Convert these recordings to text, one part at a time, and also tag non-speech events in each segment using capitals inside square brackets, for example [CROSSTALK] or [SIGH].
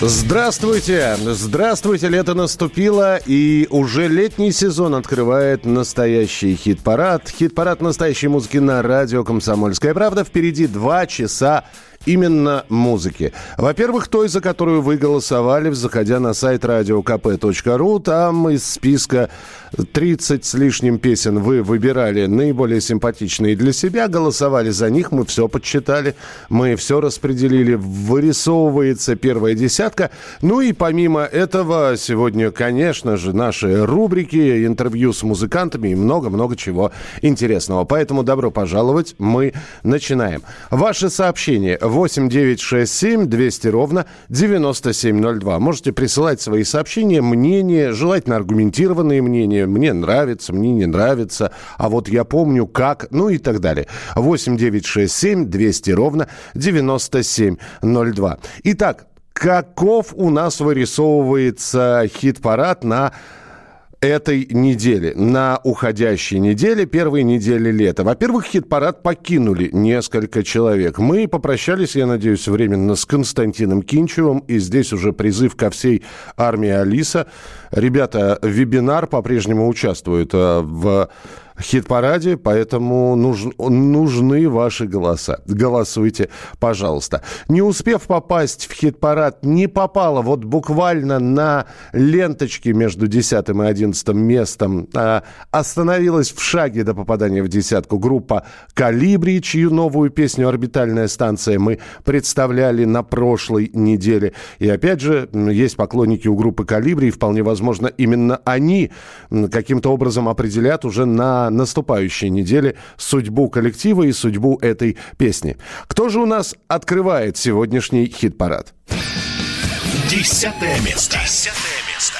Здравствуйте! Здравствуйте! Лето наступило, и уже летний сезон открывает настоящий хит-парад. Хит-парад настоящей музыки на радио «Комсомольская правда». Впереди два часа именно музыки. Во-первых, той, за которую вы голосовали, заходя на сайт radiokp.ru. Там из списка 30 с лишним песен вы выбирали наиболее симпатичные для себя, голосовали за них, мы все подсчитали, мы все распределили, вырисовывается первая десятка. Ну и помимо этого, сегодня, конечно же, наши рубрики, интервью с музыкантами и много-много чего интересного. Поэтому добро пожаловать, мы начинаем. Ваши сообщения 8 9 6 7 200 ровно 9702. Можете присылать свои сообщения, мнения, желательно аргументированные мнения. Мне нравится, мне не нравится, а вот я помню как, ну и так далее. 8 9 6 7 200 ровно 9702. Итак, каков у нас вырисовывается хит-парад на этой недели, на уходящей неделе, первой неделе лета. Во-первых, хит-парад покинули несколько человек. Мы попрощались, я надеюсь, временно с Константином Кинчевым, и здесь уже призыв ко всей армии Алиса. Ребята, вебинар по-прежнему участвует э, в хит-параде, поэтому нуж, нужны ваши голоса. Голосуйте, пожалуйста. Не успев попасть в хит-парад, не попала вот буквально на ленточке между 10 и 11 местом, а остановилась в шаге до попадания в десятку группа «Калибри», чью новую песню «Орбитальная станция» мы представляли на прошлой неделе. И опять же, есть поклонники у группы «Калибри», и вполне возможно, именно они каким-то образом определят уже на наступающей неделе судьбу коллектива и судьбу этой песни. Кто же у нас открывает сегодняшний хит-парад? Десятое место. Десятое место.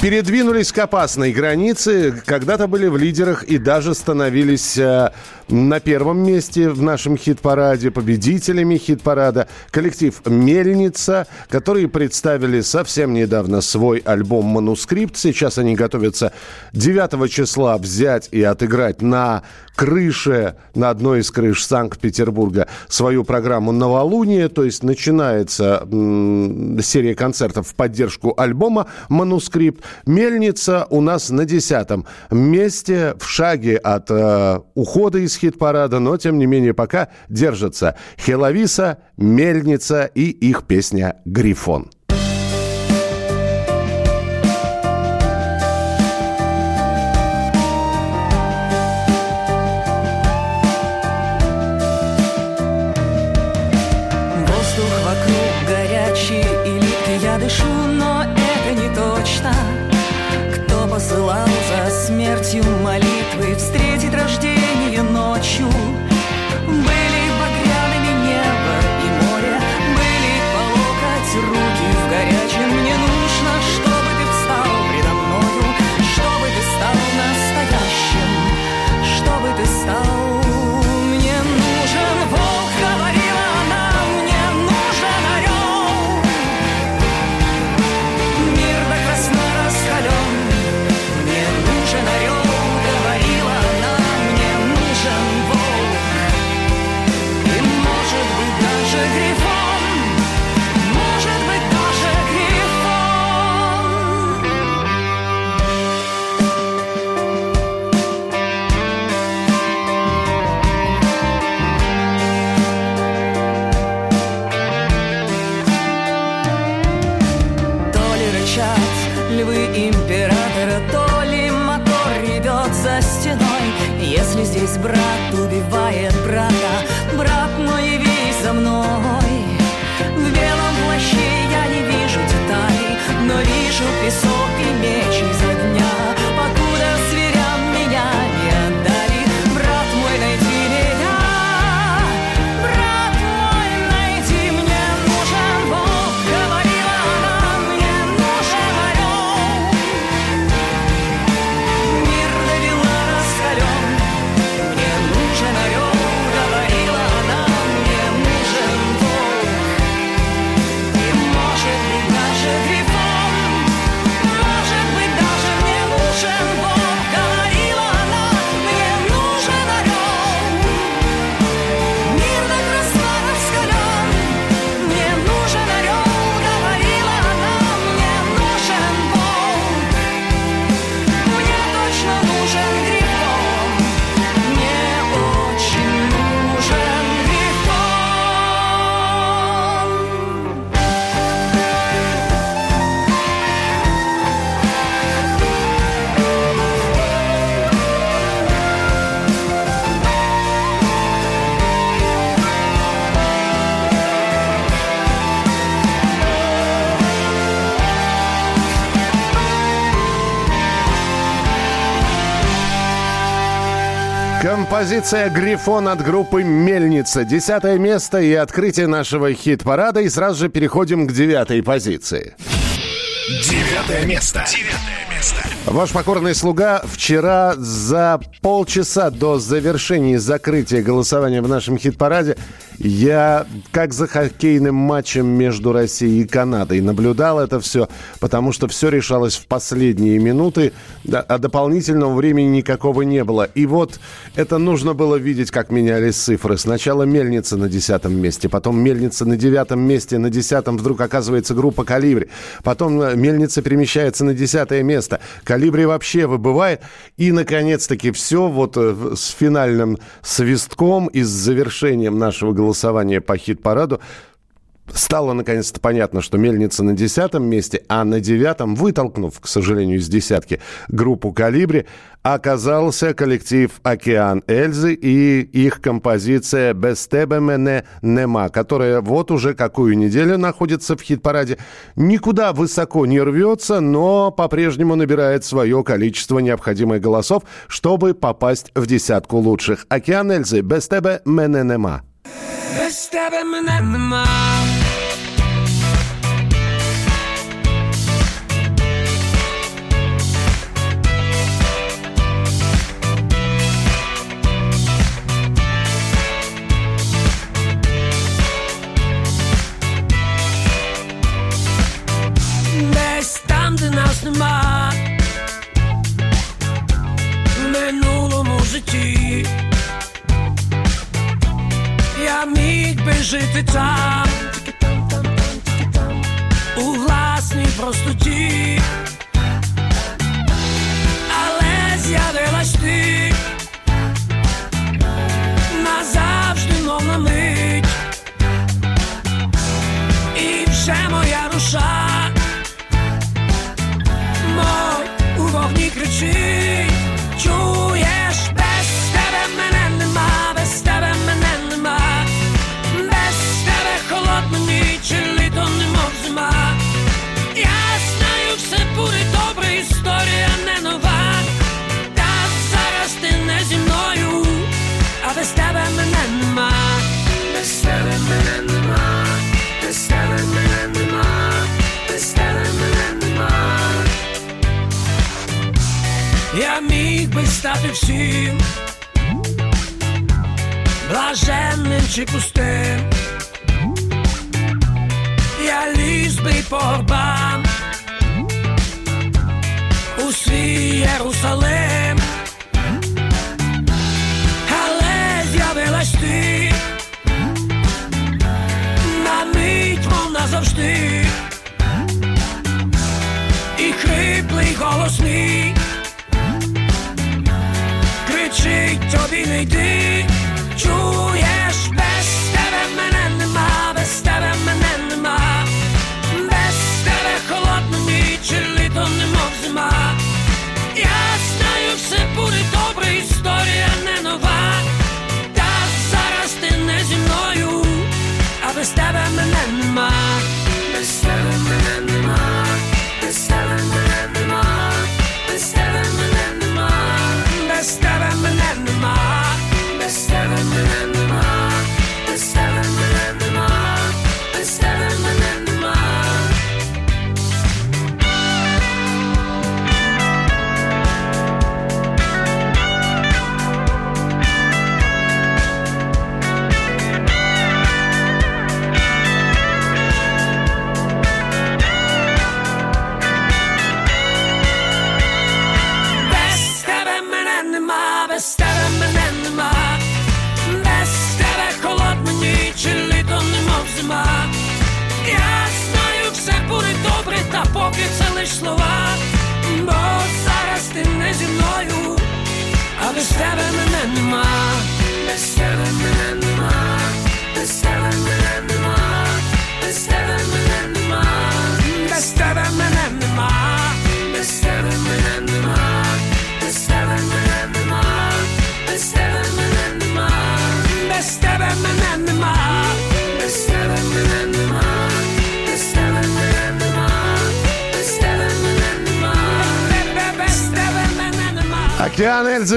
Передвинулись к опасной границе, когда-то были в лидерах и даже становились э, на первом месте в нашем хит-параде, победителями хит-парада. Коллектив «Мельница», которые представили совсем недавно свой альбом «Манускрипт». Сейчас они готовятся 9 числа взять и отыграть на крыше, на одной из крыш Санкт-Петербурга свою программу «Новолуние», то есть начинается м- серия концертов в поддержку альбома «Манускрипт». «Мельница» у нас на десятом месте, в шаге от э, ухода из хит-парада, но, тем не менее, пока держатся Хеловиса, Мельница и их песня «Грифон». Композиция «Грифон» от группы «Мельница». Десятое место и открытие нашего хит-парада. И сразу же переходим к девятой позиции. Девятое место. Девятое место. Ваш покорный слуга вчера за полчаса до завершения и закрытия голосования в нашем хит-параде я, как за хоккейным матчем между Россией и Канадой, наблюдал это все, потому что все решалось в последние минуты, а дополнительного времени никакого не было. И вот это нужно было видеть, как менялись цифры. Сначала Мельница на десятом месте, потом Мельница на девятом месте, на десятом вдруг оказывается группа «Калибри», потом э, Мельница перемещается на десятое место, «Калибри» вообще выбывает, и, наконец-таки, все вот э, с финальным свистком и с завершением нашего голосования голосования по хит-параду Стало наконец-то понятно, что Мельница на десятом месте, а на девятом, вытолкнув, к сожалению, из десятки группу «Калибри», оказался коллектив «Океан Эльзы» и их композиция «Без тебе мене нема», которая вот уже какую неделю находится в хит-параде. Никуда высоко не рвется, но по-прежнему набирает свое количество необходимых голосов, чтобы попасть в десятку лучших. «Океан Эльзы» «Без тебе мене нема». Без тебе мене нема.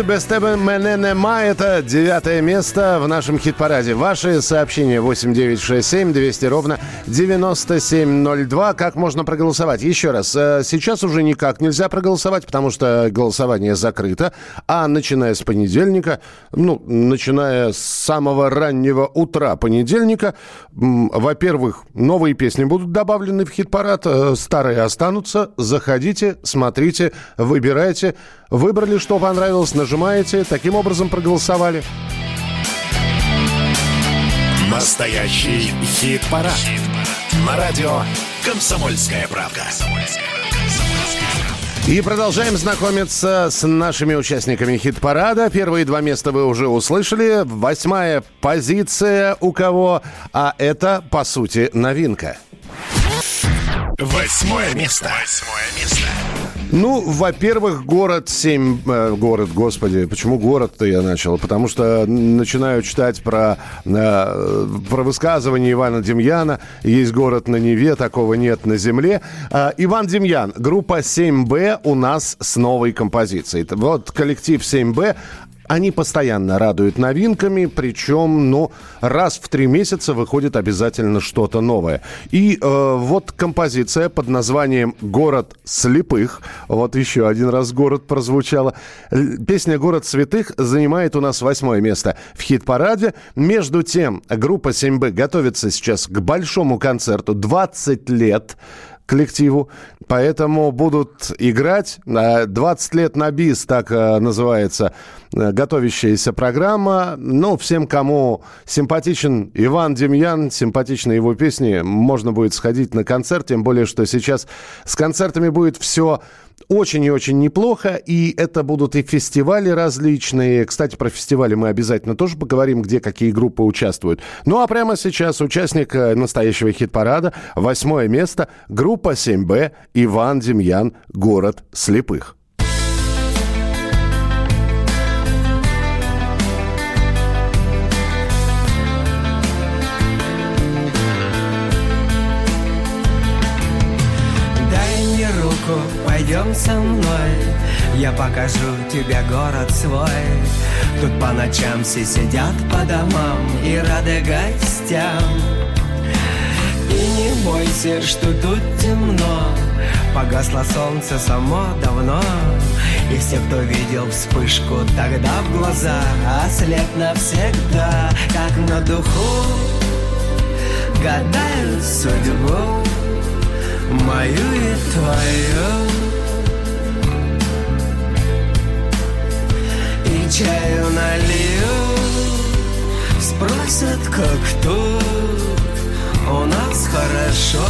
Без тебе мене нема. Это девятое место в нашем хит-параде. Ваши сообщения 8967 200 ровно 9702. Как можно проголосовать? Еще раз. Э, сейчас уже никак нельзя проголосовать, потому что голосование закрыто. А начиная с понедельника, ну, начиная с самого раннего утра понедельника, во-первых, новые песни будут добавлены в хит-парад, э, старые останутся. Заходите, смотрите, выбирайте. Выбрали, что понравилось, нажимаете. Таким образом проголосовали. Настоящий хит-парад. Хит На радио «Комсомольская правка». И продолжаем знакомиться с нашими участниками хит-парада. Первые два места вы уже услышали. Восьмая позиция у кого? А это, по сути, новинка. Восьмое место. Восьмое место. Ну, во-первых, город 7... Э, город, господи, почему город-то я начал? Потому что начинаю читать про, э, про высказывание Ивана Демьяна. Есть город на Неве, такого нет на земле. Э, Иван Демьян, группа 7Б у нас с новой композицией. Вот коллектив 7Б, они постоянно радуют новинками, причем, ну, раз в три месяца выходит обязательно что-то новое. И э, вот композиция под названием «Город слепых». Вот еще один раз «Город» прозвучала. Песня «Город святых» занимает у нас восьмое место в хит-параде. Между тем, группа 7Б готовится сейчас к большому концерту. 20 лет коллективу, поэтому будут играть. 20 лет на бис, так э, называется э, готовящаяся программа. Ну, всем, кому симпатичен Иван Демьян, симпатичны его песни, можно будет сходить на концерт, тем более, что сейчас с концертами будет все очень и очень неплохо, и это будут и фестивали различные. Кстати, про фестивали мы обязательно тоже поговорим, где какие группы участвуют. Ну а прямо сейчас участник э, настоящего хит-парада, восьмое место, группа 7Б, Иван Демьян, «Город слепых». Пойдем со мной. Я покажу тебе город свой. Тут по ночам все сидят по домам И рады гостям. И не бойся, что тут темно. Погасло солнце само давно. И все, кто видел вспышку тогда в глаза Ослеп навсегда, как на духу Гадают судьбу мою и твою чаю налью. Спросят, как тут У нас хорошо.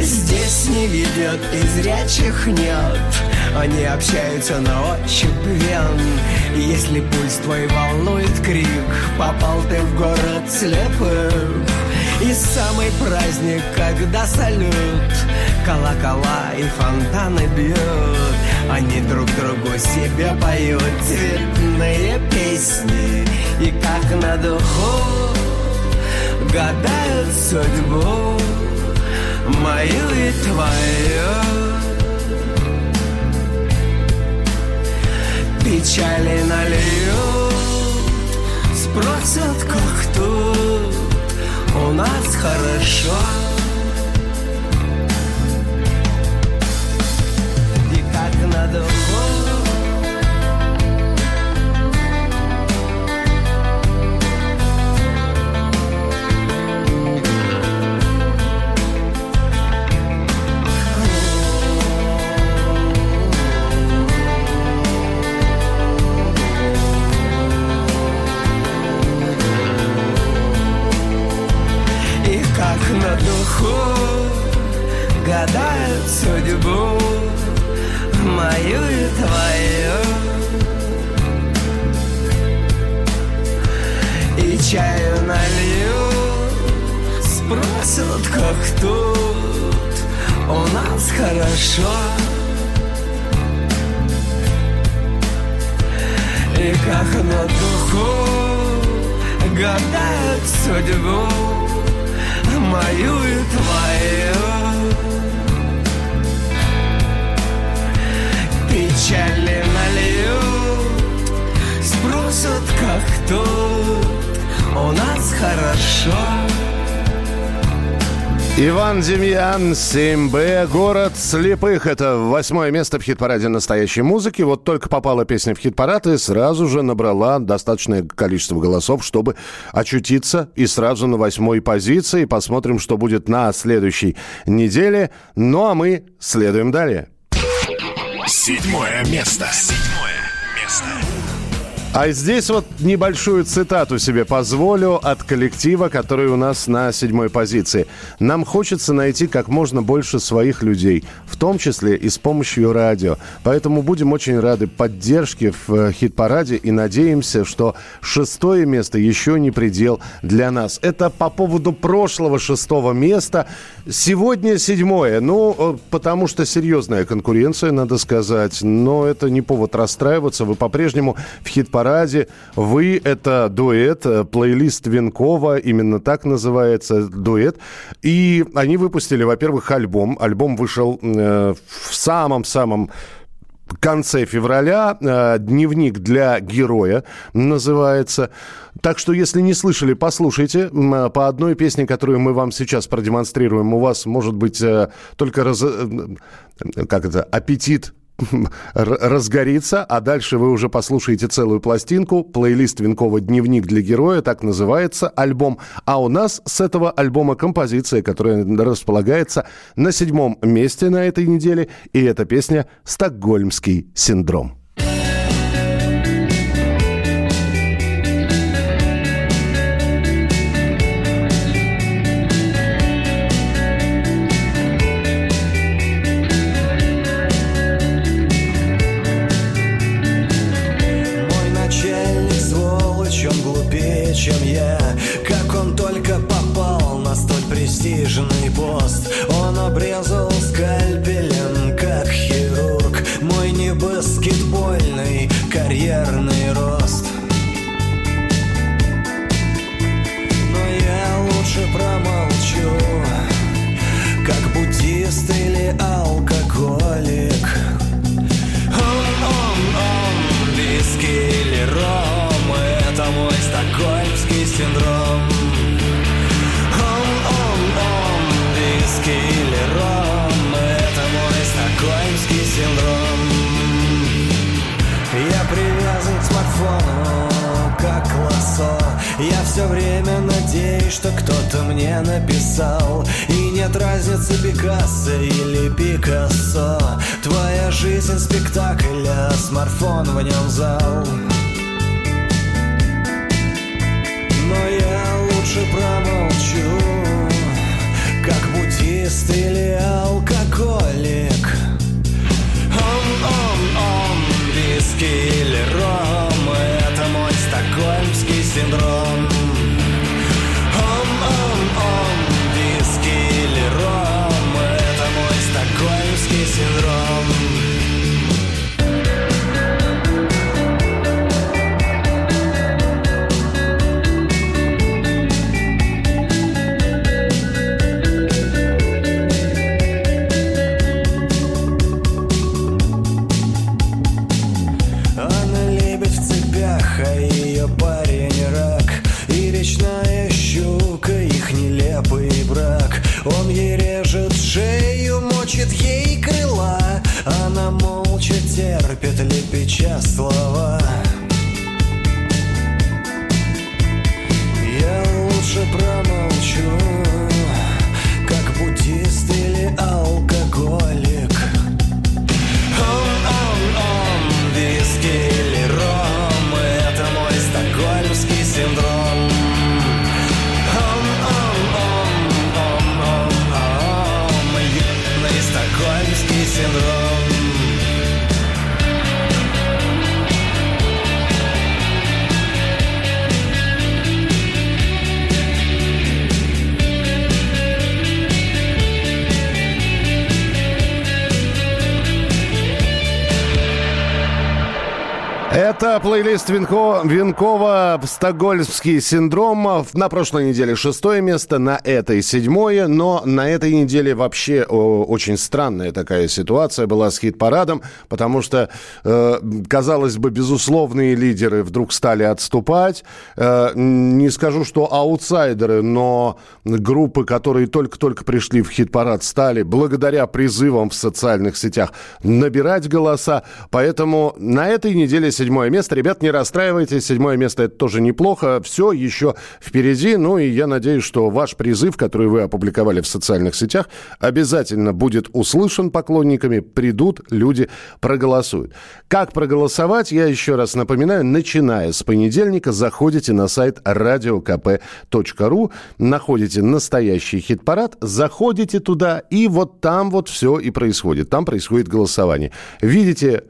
Здесь не видят и зрячих нет Они общаются на ощупь вен. Если пульс твой волнует крик Попал ты в город слепых и самый праздник, когда салют Колокола и фонтаны бьют. Они друг другу себе поют Цветные песни. И как на духу Гадают судьбу Мою и твою. Печали нальют Спросят, как тут у нас хорошо. И как на судьбу Мою и твою. И чаю налью Спросят, как тут У нас хорошо. И как на духу Гадают судьбу мою и твою печали нальют, сбросят как тут, у нас хорошо. Иван Демьян, 7Б, город слепых. Это восьмое место в хит-параде настоящей музыки. Вот только попала песня в хит-парад и сразу же набрала достаточное количество голосов, чтобы очутиться и сразу на восьмой позиции. Посмотрим, что будет на следующей неделе. Ну а мы следуем далее. Седьмое место. Седьмое место. А здесь вот небольшую цитату себе позволю от коллектива, который у нас на седьмой позиции. Нам хочется найти как можно больше своих людей, в том числе и с помощью радио. Поэтому будем очень рады поддержке в э, хит-параде и надеемся, что шестое место еще не предел для нас. Это по поводу прошлого шестого места. Сегодня седьмое. Ну, э, потому что серьезная конкуренция, надо сказать. Но это не повод расстраиваться. Вы по-прежнему в хит-параде параде. Вы — это дуэт, э, плейлист Венкова, именно так называется дуэт. И они выпустили, во-первых, альбом. Альбом вышел э, в самом-самом конце февраля. Э, Дневник для героя называется. Так что, если не слышали, послушайте. Э, по одной песне, которую мы вам сейчас продемонстрируем, у вас может быть э, только раз... как это, аппетит разгорится, а дальше вы уже послушаете целую пластинку. Плейлист Венкова «Дневник для героя», так называется альбом. А у нас с этого альбома композиция, которая располагается на седьмом месте на этой неделе, и эта песня «Стокгольмский синдром». Все время надеюсь, что кто-то мне написал. И нет разницы Пикассо или Пикассо. Твоя жизнь спектакль, а смартфон в нем зал. Но я лучше промолчу Как буддист или алкоголик. Виски или ром. Это мой стокгольмский синдром лепеча Плейлист Винко, Винкова «Стокгольмский синдром». На прошлой неделе шестое место, на этой седьмое. Но на этой неделе вообще о, очень странная такая ситуация была с хит-парадом, потому что, э, казалось бы, безусловные лидеры вдруг стали отступать. Э, не скажу, что аутсайдеры, но группы, которые только-только пришли в хит-парад, стали благодаря призывам в социальных сетях набирать голоса. Поэтому на этой неделе седьмое место. Ребят, не расстраивайтесь, седьмое место это тоже неплохо. Все еще впереди. Ну и я надеюсь, что ваш призыв, который вы опубликовали в социальных сетях, обязательно будет услышан поклонниками. Придут люди, проголосуют. Как проголосовать, я еще раз напоминаю, начиная с понедельника заходите на сайт radiokp.ru, находите настоящий хит-парад, заходите туда, и вот там вот все и происходит. Там происходит голосование. Видите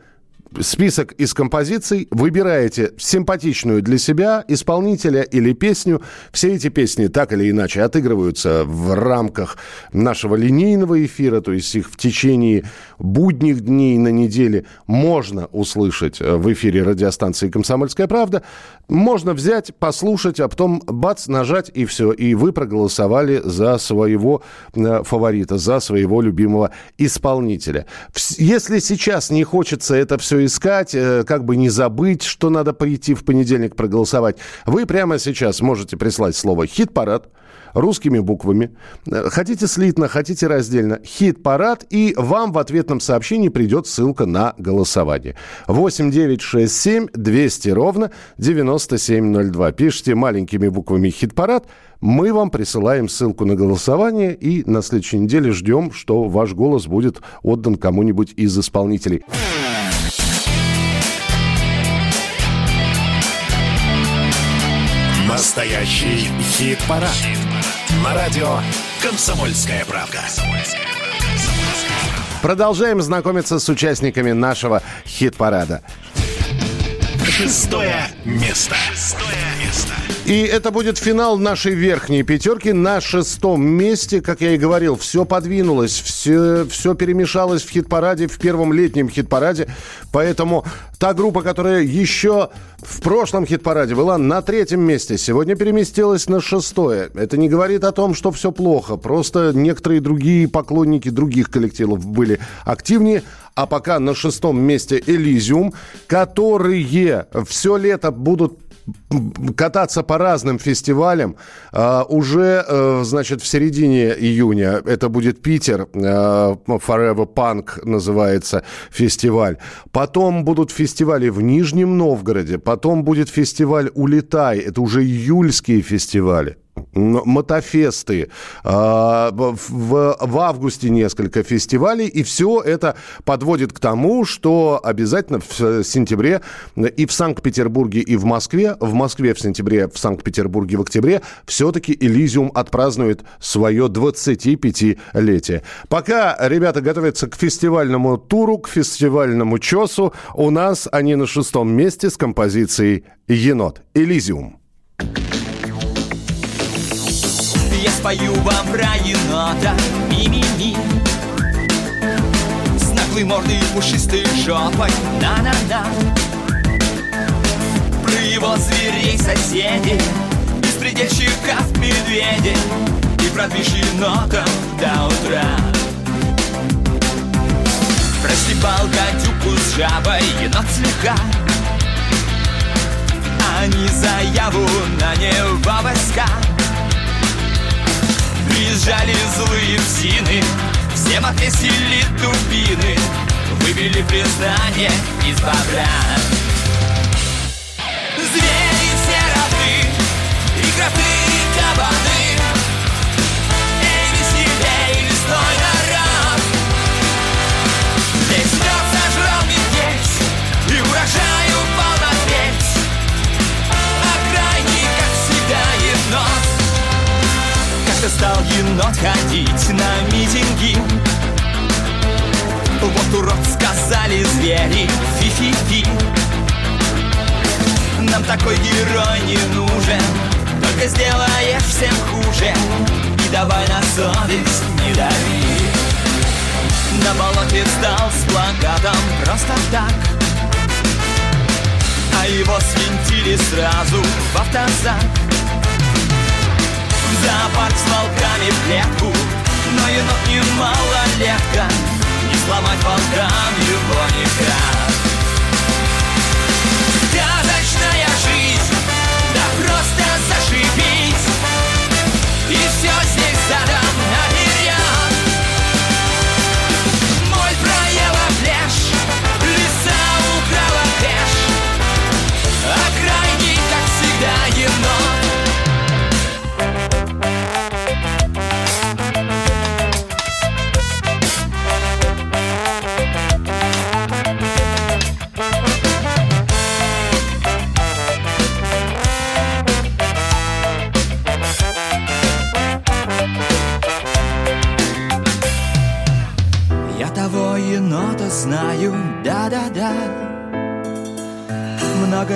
список из композиций, выбираете симпатичную для себя исполнителя или песню. Все эти песни так или иначе отыгрываются в рамках нашего линейного эфира, то есть их в течение будних дней на неделе можно услышать в эфире радиостанции «Комсомольская правда». Можно взять, послушать, а потом бац, нажать и все. И вы проголосовали за своего э, фаворита, за своего любимого исполнителя. Если сейчас не хочется это все искать, э, как бы не забыть, что надо прийти в понедельник проголосовать, вы прямо сейчас можете прислать слово «хит-парад», русскими буквами. Э, хотите слитно, хотите раздельно. Хит-парад, и вам в ответном сообщении придет ссылка на голосование. 8 9 6 7 200 ровно 9702. Пишите маленькими буквами «хит-парад», мы вам присылаем ссылку на голосование и на следующей неделе ждем, что ваш голос будет отдан кому-нибудь из исполнителей. Настоящий хит-парад. Хит На радио «Комсомольская правка». Продолжаем знакомиться с участниками нашего хит-парада. Шестое место. Шестое место. И это будет финал нашей верхней пятерки на шестом месте. Как я и говорил, все подвинулось, все, все перемешалось в хит-параде, в первом летнем хит-параде. Поэтому та группа, которая еще в прошлом хит-параде была на третьем месте, сегодня переместилась на шестое. Это не говорит о том, что все плохо. Просто некоторые другие поклонники других коллективов были активнее. А пока на шестом месте Элизиум, которые все лето будут кататься по разным фестивалям. Uh, уже, uh, значит, в середине июня это будет Питер, uh, Forever Punk называется фестиваль. Потом будут фестивали в Нижнем Новгороде, потом будет фестиваль «Улетай», это уже июльские фестивали мотофесты, а, в, в августе несколько фестивалей, и все это подводит к тому, что обязательно в сентябре и в Санкт-Петербурге, и в Москве, в Москве в сентябре, в Санкт-Петербурге в октябре, все-таки Элизиум отпразднует свое 25-летие. Пока ребята готовятся к фестивальному туру, к фестивальному чесу, у нас они на шестом месте с композицией «Енот». Элизиум. Я спою вам про енота Ми-ми-ми. С наглой мордой и пушистой жопой. На-на-на. Про его зверей соседей. Беспредельщиков медведей И про движ енотов до утра. Простебал гадюку с жабой енот слегка. Они заяву на него войска Приезжали злые псины Всем отвесили дубины. Выбили признание из бобра Звери все равны И кроты, и кабаны как-то стал енот ходить на митинги. Вот урод сказали звери Фи-фи-фи. Нам такой герой не нужен Только сделаешь всем хуже. И давай на совесть не дави. На болоте стал с плакатом просто так. А его свинтили сразу в автозак зоопарк с волками в клетку. Но енот не малолетка Не сломать волкам его никак. Сказочная жизнь, да просто зашибись. И все задом наперед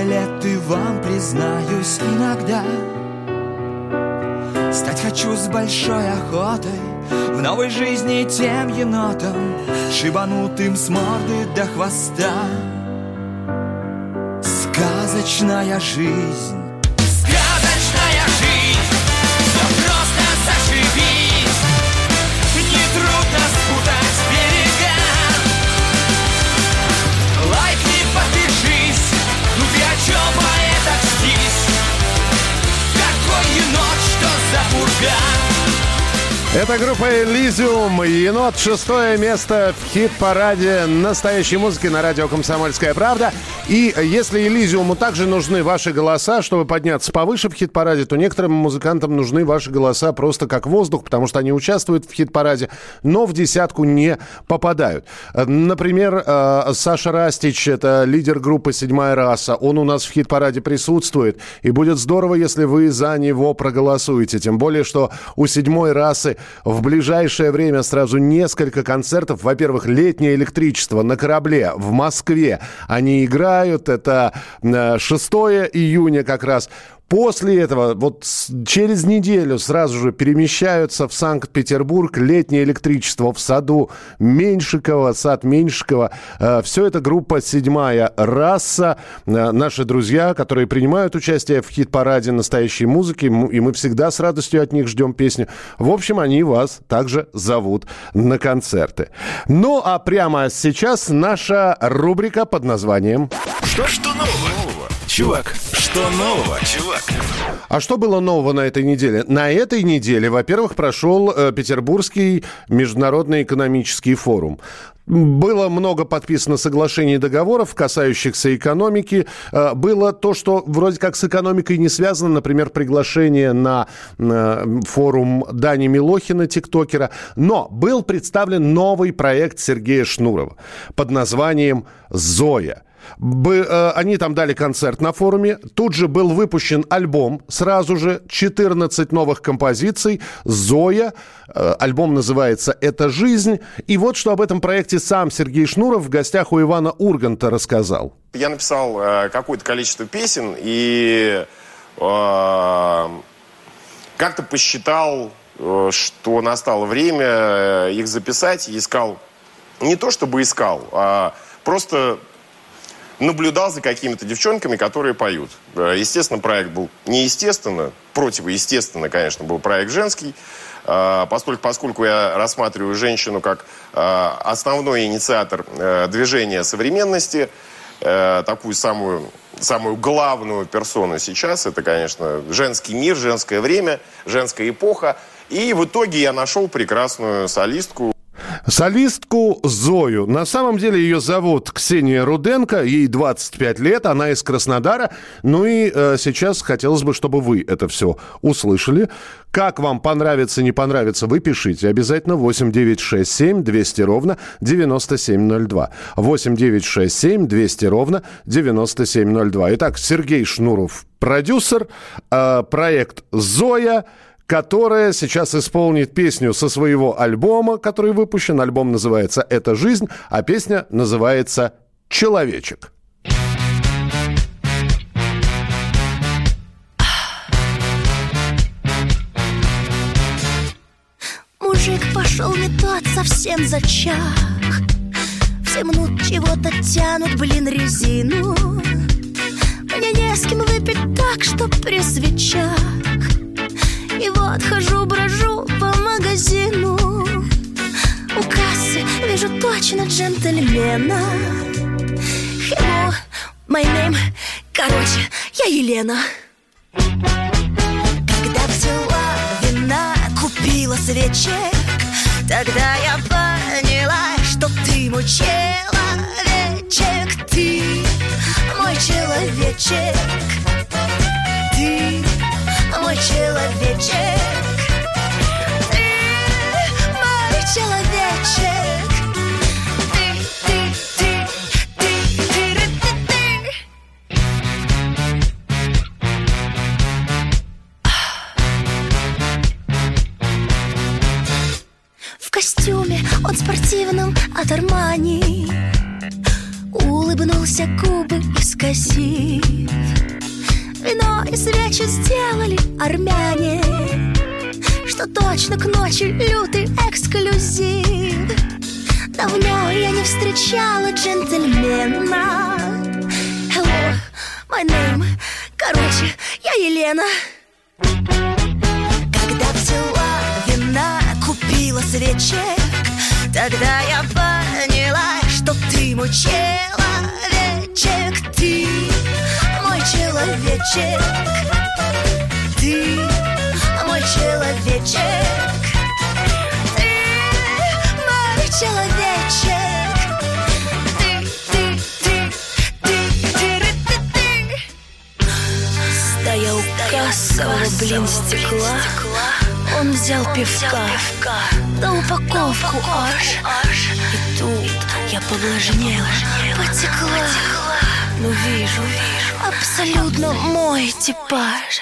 Много лет и вам признаюсь иногда. Стать хочу с большой охотой В новой жизни тем енотом Шибанутым с морды до хвоста. Сказочная жизнь Это группа «Элизиум». Енот. Шестое место в хит-параде настоящей музыки на радио «Комсомольская правда». И если «Элизиуму» также нужны ваши голоса, чтобы подняться повыше в хит-параде, то некоторым музыкантам нужны ваши голоса просто как воздух, потому что они участвуют в хит-параде, но в десятку не попадают. Например, э, Саша Растич, это лидер группы «Седьмая раса». Он у нас в хит-параде присутствует. И будет здорово, если вы за него проголосуете. Тем более, что у «Седьмой расы» в ближайшее время сразу несколько концертов. Во-первых, «Летнее электричество» на корабле в Москве. Они играют. Это э, 6 июня как раз. После этого, вот через неделю сразу же перемещаются в Санкт-Петербург летнее электричество в саду Меньшикова, сад Меньшикова. все это группа «Седьмая раса». Э, наши друзья, которые принимают участие в хит-параде настоящей музыки, и мы всегда с радостью от них ждем песню. В общем, они вас также зовут на концерты. Ну, а прямо сейчас наша рубрика под названием Что, что нового? Чувак, что нового, чувак? А что было нового на этой неделе? На этой неделе, во-первых, прошел э, Петербургский международный экономический форум. Было много подписано соглашений и договоров, касающихся экономики. Э, Было то, что вроде как с экономикой не связано. Например, приглашение на э, форум Дани Милохина, тиктокера. Но был представлен новый проект Сергея Шнурова под названием «Зоя». Бы, э, они там дали концерт на форуме. Тут же был выпущен альбом сразу же. 14 новых композиций. «Зоя». Э, альбом называется «Это жизнь». И вот что об этом проекте сам Сергей Шнуров в гостях у Ивана Урганта рассказал. Я написал э, какое-то количество песен и э, как-то посчитал, что настало время их записать. Искал, не то чтобы искал, а просто наблюдал за какими-то девчонками, которые поют. Э, Естественно, проект был неестественно, противоестественно, конечно, был проект женский. Э, Поскольку, поскольку я рассматриваю женщину как э, основной инициатор движения современности, такую самую, самую главную персону сейчас, это, конечно, женский мир, женское время, женская эпоха. И в итоге я нашел прекрасную солистку, Солистку Зою. На самом деле ее зовут Ксения Руденко, ей 25 лет, она из Краснодара. Ну и э, сейчас хотелось бы, чтобы вы это все услышали. Как вам понравится, не понравится, вы пишите. Обязательно 8967 200 ровно 9702. 8967 200 ровно 9702. Итак, Сергей Шнуров, продюсер, э, проект «Зоя», которая сейчас исполнит песню со своего альбома, который выпущен. Альбом называется «Это жизнь», а песня называется «Человечек». Мужик пошел не тот, совсем зачах Все мнут чего-то тянут, блин, резину Мне не с кем выпить так, что при свечах И вот хожу, брожу по магазину. У кассы вижу точно джентльмена. Hello, my name. Короче, я Елена. Когда взяла вина, купила свечек Тогда я поняла, что ты мой человечек Ты мой человечек Ты мой человечек Ты мой человечек Ты, ты, ты, ты, ты, ты, ты, ты. В костюме он спортивном от Армани Улыбнулся губы искосив Вино и свечи сделали армяне. Что точно к ночи лютый эксклюзив. Давно я не встречала джентльмена. Hello, my name Короче, я Елена. Когда взяла вина, купила свечек Тогда я поняла, что ты мой человечек Ты мой человечек. Ты мой человечек. Ты мой человечек. Ты, ты, ты, ты, ты, ты, ты. Стоял у кассового, блин, стекла. Он взял пивка. Да упаковку аж И тут я повлажнела. Потекла. Ну вижу, абсолютно мой типаж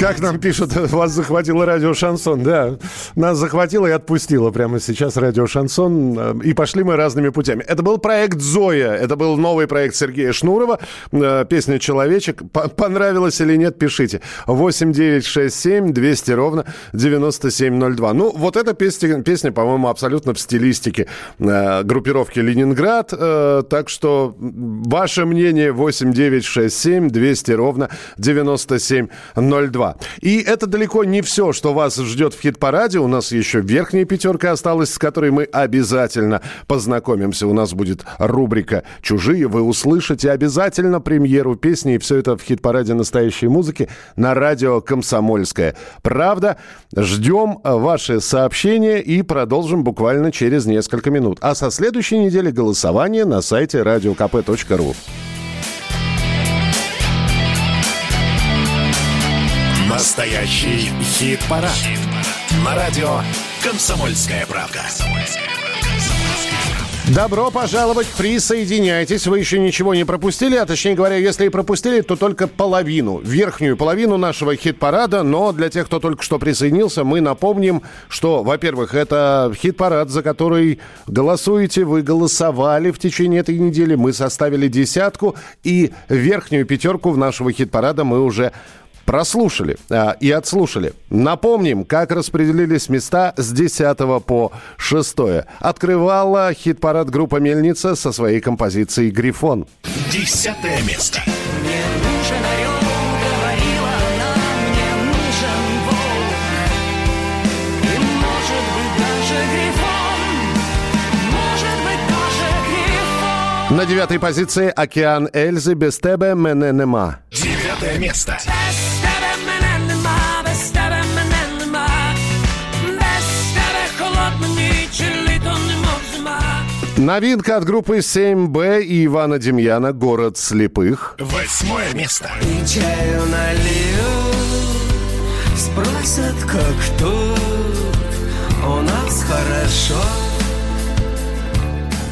Как нам пишут, [LAUGHS] вас захватило радио Шансон. Да, нас захватило и отпустило прямо сейчас радио Шансон. И пошли мы разными путями. Это был проект «Зоя». Это был новый проект Сергея Шнурова. Э, Песня «Человечек». Понравилось или нет, пишите. 8 9 6 7 200 ровно 9702. Ну, вот эта песня, песня по-моему, абсолютно в стилистике э, группировки «Ленинград». Э, Так что ваше мнение 8 9 6 7 200 ровно 9702. И это далеко не все, что вас ждет в хит-параде. У нас еще верхняя пятерка осталась, с которой мы обязательно познакомимся. У нас будет рубрика «Чужие». Вы услышите обязательно премьеру песни. И все это в хит-параде настоящей музыки на радио «Комсомольская». Правда, ждем ваши сообщения и продолжим буквально через несколько минут. А со следующей недели голосование на сайте radiokp.ru. Настоящий хит-парад. На радио «Комсомольская правда». Добро пожаловать, присоединяйтесь. Вы еще ничего не пропустили, а точнее говоря, если и пропустили, то только половину, верхнюю половину нашего хит-парада. Но для тех, кто только что присоединился, мы напомним, что, во-первых, это хит-парад, за который голосуете, вы голосовали в течение этой недели, мы составили десятку, и верхнюю пятерку в нашего хит-парада мы уже прослушали а, и отслушали. Напомним, как распределились места с 10 по 6. Открывала хит-парад группа «Мельница» со своей композицией «Грифон». Десятое место. Мне нужен орел. На девятой позиции «Океан Эльзы» без тебе мене нема. Девятое место. Без тебе мене нема, без тебе мене нема. Без тебе холодно ніч, і літо немов зима. Новинка от группы 7Б и Ивана Демьяна «Город слепых». Восьмое место. И чаю налью Спросят, как тут У нас хорошо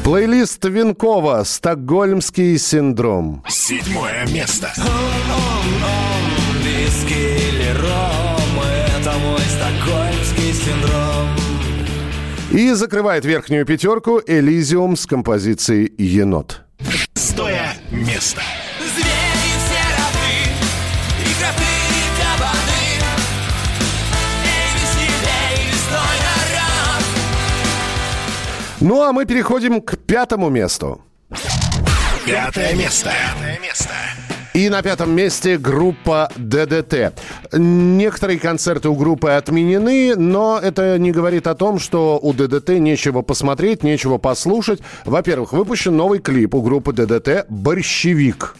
Плейлист Винкова «Стокгольмский синдром». Седьмое место. Виски или ром Это мой стокгольмский синдром И закрывает верхнюю пятерку «Элизиум» с композицией «Енот». Шестое место. Ну, а мы переходим к пятому месту. Пятое место. И на пятом месте группа ДДТ. Некоторые концерты у группы отменены, но это не говорит о том, что у ДДТ нечего посмотреть, нечего послушать. Во-первых, выпущен новый клип у группы ДДТ «Борщевик».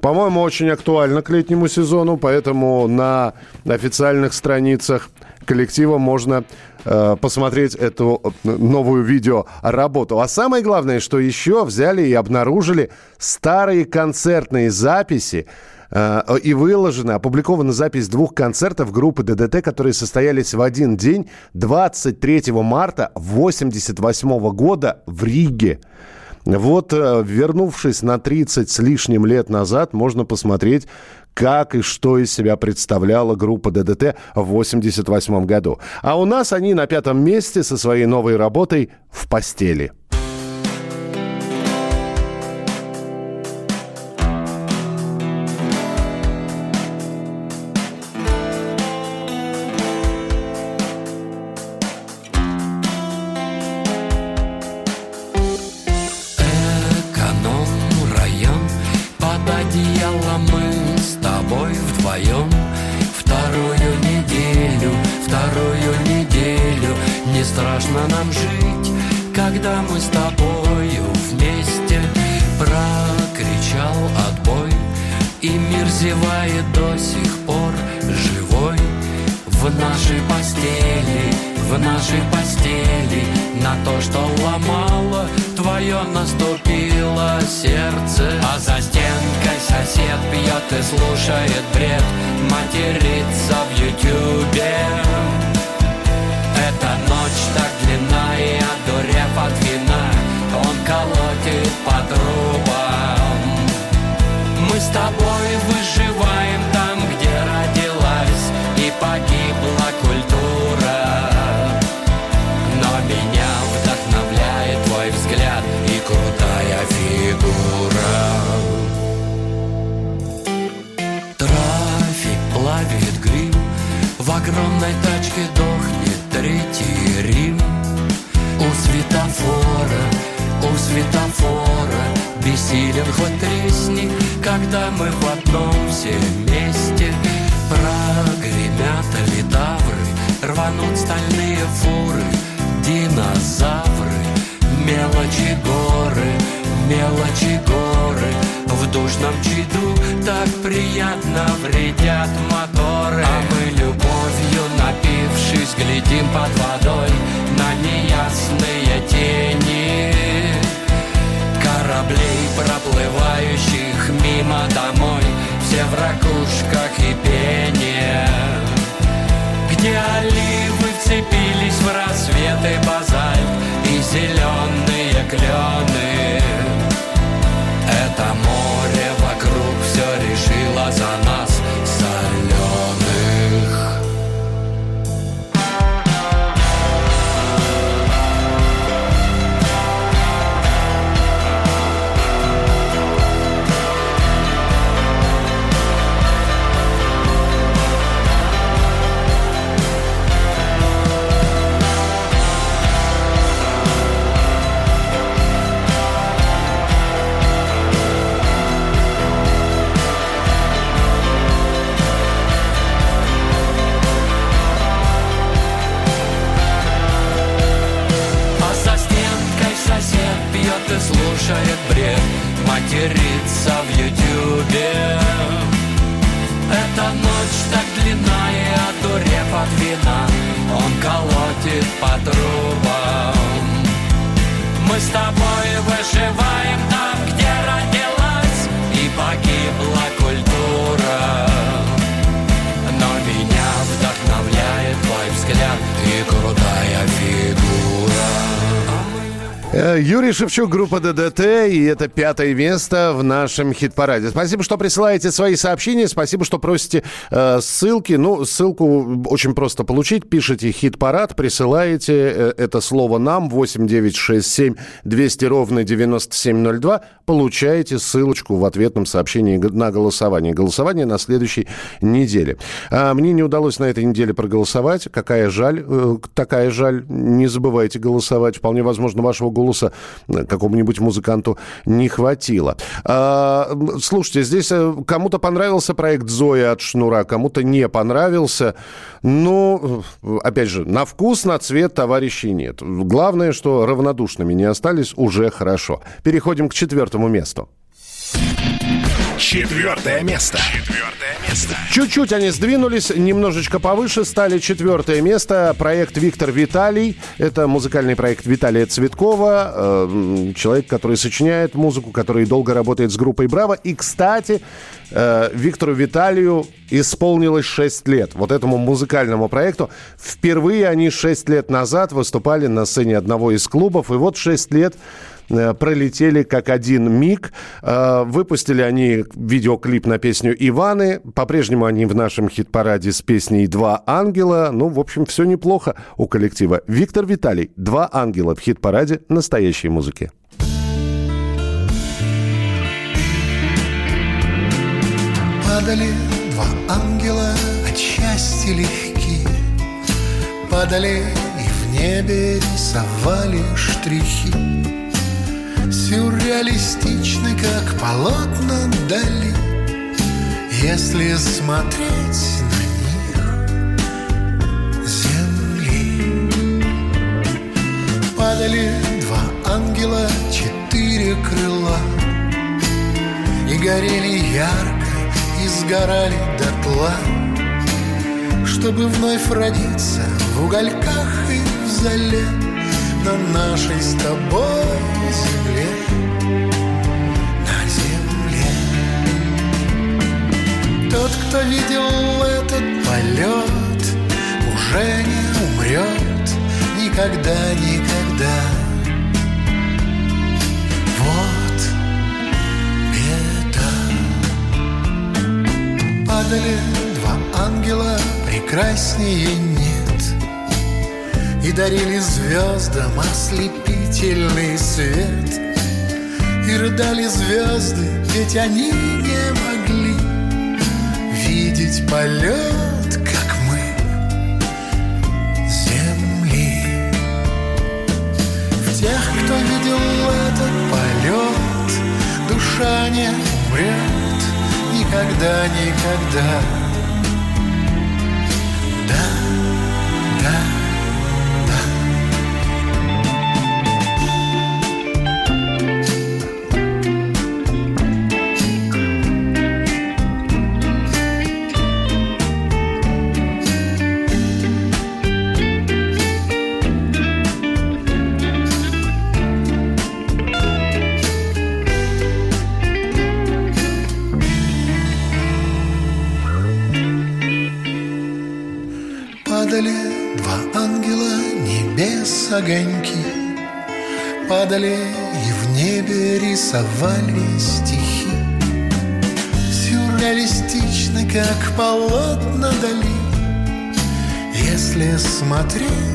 По-моему, очень актуально к летнему сезону, поэтому на официальных страницах коллектива можно э, посмотреть эту э, новую видеоработу. А самое главное, что еще взяли и обнаружили старые концертные записи э, и выложена, опубликована запись двух концертов группы ДДТ, которые состоялись в один день 23 марта 1988 года в Риге. Вот, э, вернувшись на 30 с лишним лет назад, можно посмотреть, как и что из себя представляла группа ДДТ в 1988 году. А у нас они на пятом месте со своей новой работой «В постели». Нам жить, когда мы с тобою вместе. Прокричал отбой И мир зевает до сих пор живой. В нашей постели, в нашей постели На то, что ломало твое наступило сердце. А за стенкой сосед пьет и слушает бред Матерится в ютюбе ночь так длинна и одурев от вина Он колотит по трубам Мы с тобой выживаем там, где родилась И погибла культура. Но меня вдохновляет твой взгляд И крутая фигура. Трафик плавит грим В огромной тачке светофора, у светофора Бессилен хоть тресни, когда мы в одном все вместе Прогремят литавры, рванут стальные фуры Динозавры, мелочи горы, мелочи горы. В душном чаду так приятно вредят моторы. А мы любовью напившись глядим под водой На неясные тени Кораблей, проплывающих мимо домой Все в ракушках и пене. Где оливы вцепились в рассветы базальт И зеленые клены? Это море вокруг все решило за нас Юрий Шевчук, группа ДДТ, и это пятое место в нашем хит-параде. Спасибо, что присылаете свои сообщения, спасибо, что просите э, ссылки. Ну, ссылку очень просто получить. Пишите хит-парад, присылаете э, это слово нам, 8967 200 ровно 9702, получаете ссылочку в ответном сообщении на голосование. Голосование на следующей неделе. А, мне не удалось на этой неделе проголосовать. Какая жаль, э, такая жаль. Не забывайте голосовать. Вполне возможно, вашего голоса какому-нибудь музыканту не хватило. А, слушайте, здесь э, кому-то понравился проект Зоя от Шнура, кому-то не понравился. Но, ну, опять же, на вкус, на цвет товарищей нет. Главное, что равнодушными не остались, уже хорошо. Переходим к четвертому месту. Четвертое место. Четвертое место. Чуть-чуть они сдвинулись, немножечко повыше стали четвертое место. Проект Виктор Виталий. Это музыкальный проект Виталия Цветкова. Э, человек, который сочиняет музыку, который долго работает с группой Браво. И, кстати, э, Виктору Виталию исполнилось 6 лет. Вот этому музыкальному проекту. Впервые они 6 лет назад выступали на сцене одного из клубов. И вот 6 лет пролетели как один миг. Э, выпустили они видеоклип на песню «Иваны». По-прежнему они в нашем хит-параде с песней «Два ангела». Ну, в общем, все неплохо у коллектива. Виктор Виталий «Два ангела» в хит-параде настоящей музыки. Падали два ангела от счастья легки Падали и в небе рисовали штрихи Сюрреалистичны, как полотна дали Если смотреть на них земли. Падали два ангела, четыре крыла. И горели ярко, и сгорали дотла. Чтобы вновь родиться в угольках и в зале на нашей с тобой земле, на земле. Тот, кто видел этот полет, уже не умрет никогда, никогда. Вот беда. Падали два ангела прекраснее и дарили звездам ослепительный свет. И рыдали звезды, ведь они не могли Видеть полет, как мы, земли. В тех, кто видел этот полет Душа не умрет никогда, никогда огоньки Падали и в небе рисовали стихи. Сюрреалистичны, как полотна дали Если смотреть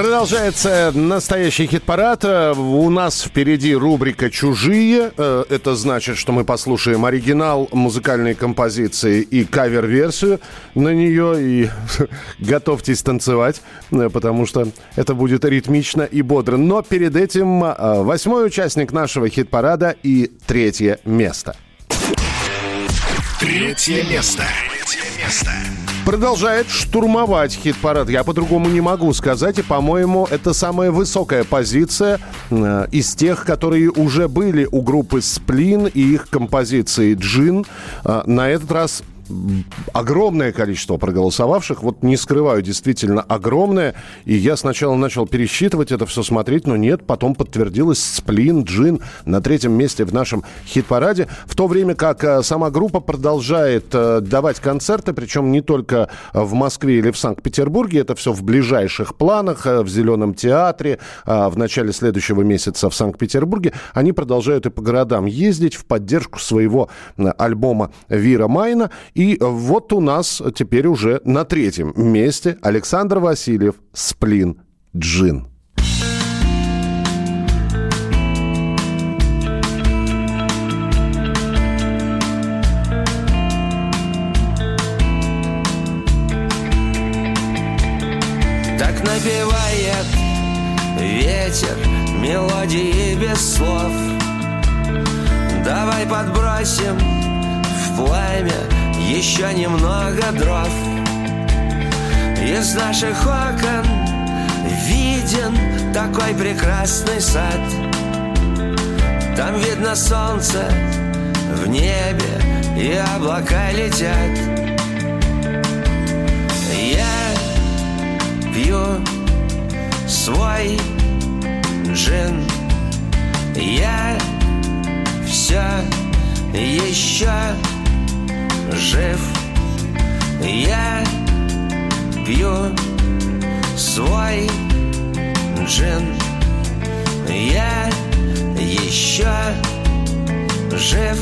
Продолжается настоящий хит-парад. Э, У нас впереди рубрика «Чужие». Э, Это значит, что мы послушаем оригинал музыкальной композиции и кавер-версию на нее. И [LAUGHS] готовьтесь танцевать, э, потому что это будет ритмично и бодро. Но перед этим восьмой участник нашего хит-парада и третье место. Третье место. Третье место. Продолжает штурмовать хит-парад. Я по-другому не могу сказать. И, по-моему, это самая высокая позиция э, из тех, которые уже были у группы «Сплин» и их композиции «Джин». Э, на этот раз огромное количество проголосовавших. Вот не скрываю, действительно огромное. И я сначала начал пересчитывать это все, смотреть, но нет. Потом подтвердилось «Сплин», «Джин» на третьем месте в нашем хит-параде. В то время как э, сама группа продолжает э, давать концерты, причем не только в Москве или в Санкт-Петербурге. Это все в ближайших планах, э, в Зеленом театре, в начале следующего месяца в Санкт-Петербурге. Они продолжают и по городам ездить в поддержку своего альбома «Вира Майна». Вот у нас теперь уже на третьем месте Александр Васильев «Сплин Джин». Так напевает ветер мелодии без слов Давай подбросим пламя еще немного дров. Из наших окон виден такой прекрасный сад. Там видно солнце в небе и облака летят. Я пью свой джин. Я все еще жив. Я пью свой джин. Я еще жив.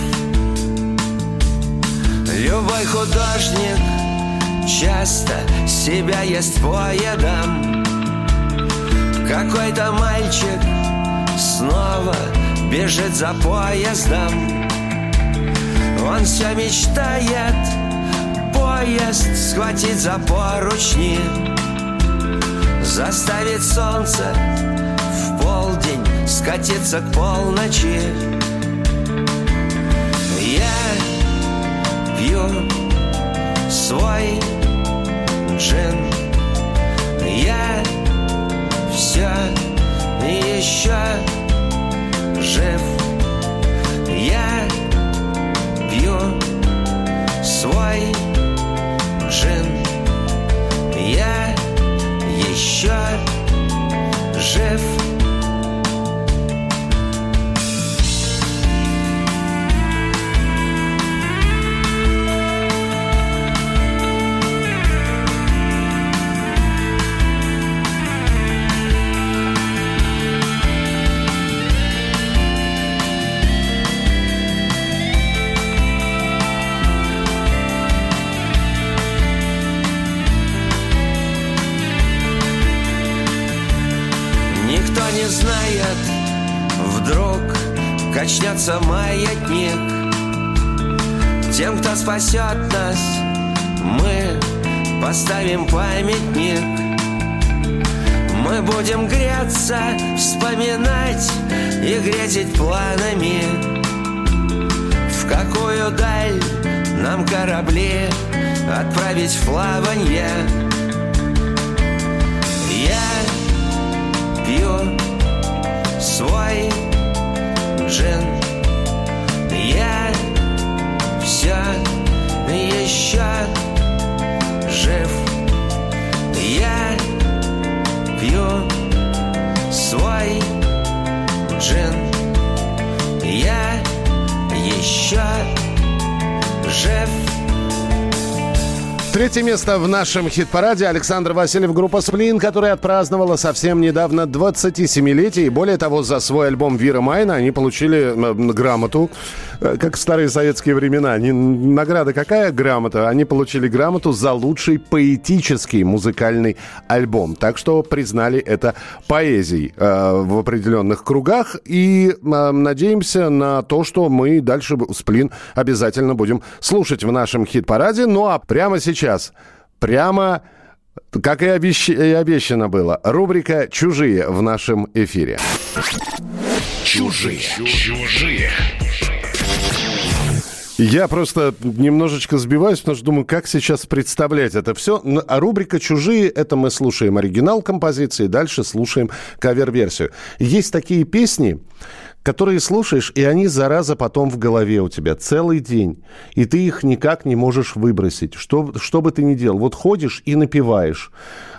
Любой художник часто себя ест поедом Какой-то мальчик снова бежит за поездом Он все мечтает поезд схватить за поручни Заставить солнце в полдень скатиться к полночи. Я пью свой джин Я все еще жив свой джин. Я еще жив маятник Тем, кто спасет нас, мы поставим памятник. Мы будем греться, вспоминать и греть планами. В какую даль нам корабли отправить в плаванье Я пью свой джин Я все еще жив. Я пью свой джин. Я еще жив. Третье место в нашем хит-параде. Александр Васильев, группа «Сплин», которая отпраздновала совсем недавно 27-летие. И более того, за свой альбом «Вира Майна» они получили э, грамоту как в старые советские времена. Не, награда какая? Грамота. Они получили грамоту за лучший поэтический музыкальный альбом. Так что признали это поэзией э, в определенных кругах. И э, надеемся на то, что мы дальше «Сплин» обязательно будем слушать в нашем хит-параде. Ну а прямо сейчас, прямо... Как и, обещ... и обещано было, рубрика «Чужие» в нашем эфире. Чужие. Чужие. Я просто немножечко сбиваюсь, потому что думаю, как сейчас представлять это все. А рубрика «Чужие» — это мы слушаем оригинал композиции, дальше слушаем кавер-версию. Есть такие песни, которые слушаешь, и они, зараза, потом в голове у тебя целый день. И ты их никак не можешь выбросить. Что, что бы ты ни делал. Вот ходишь и напиваешь.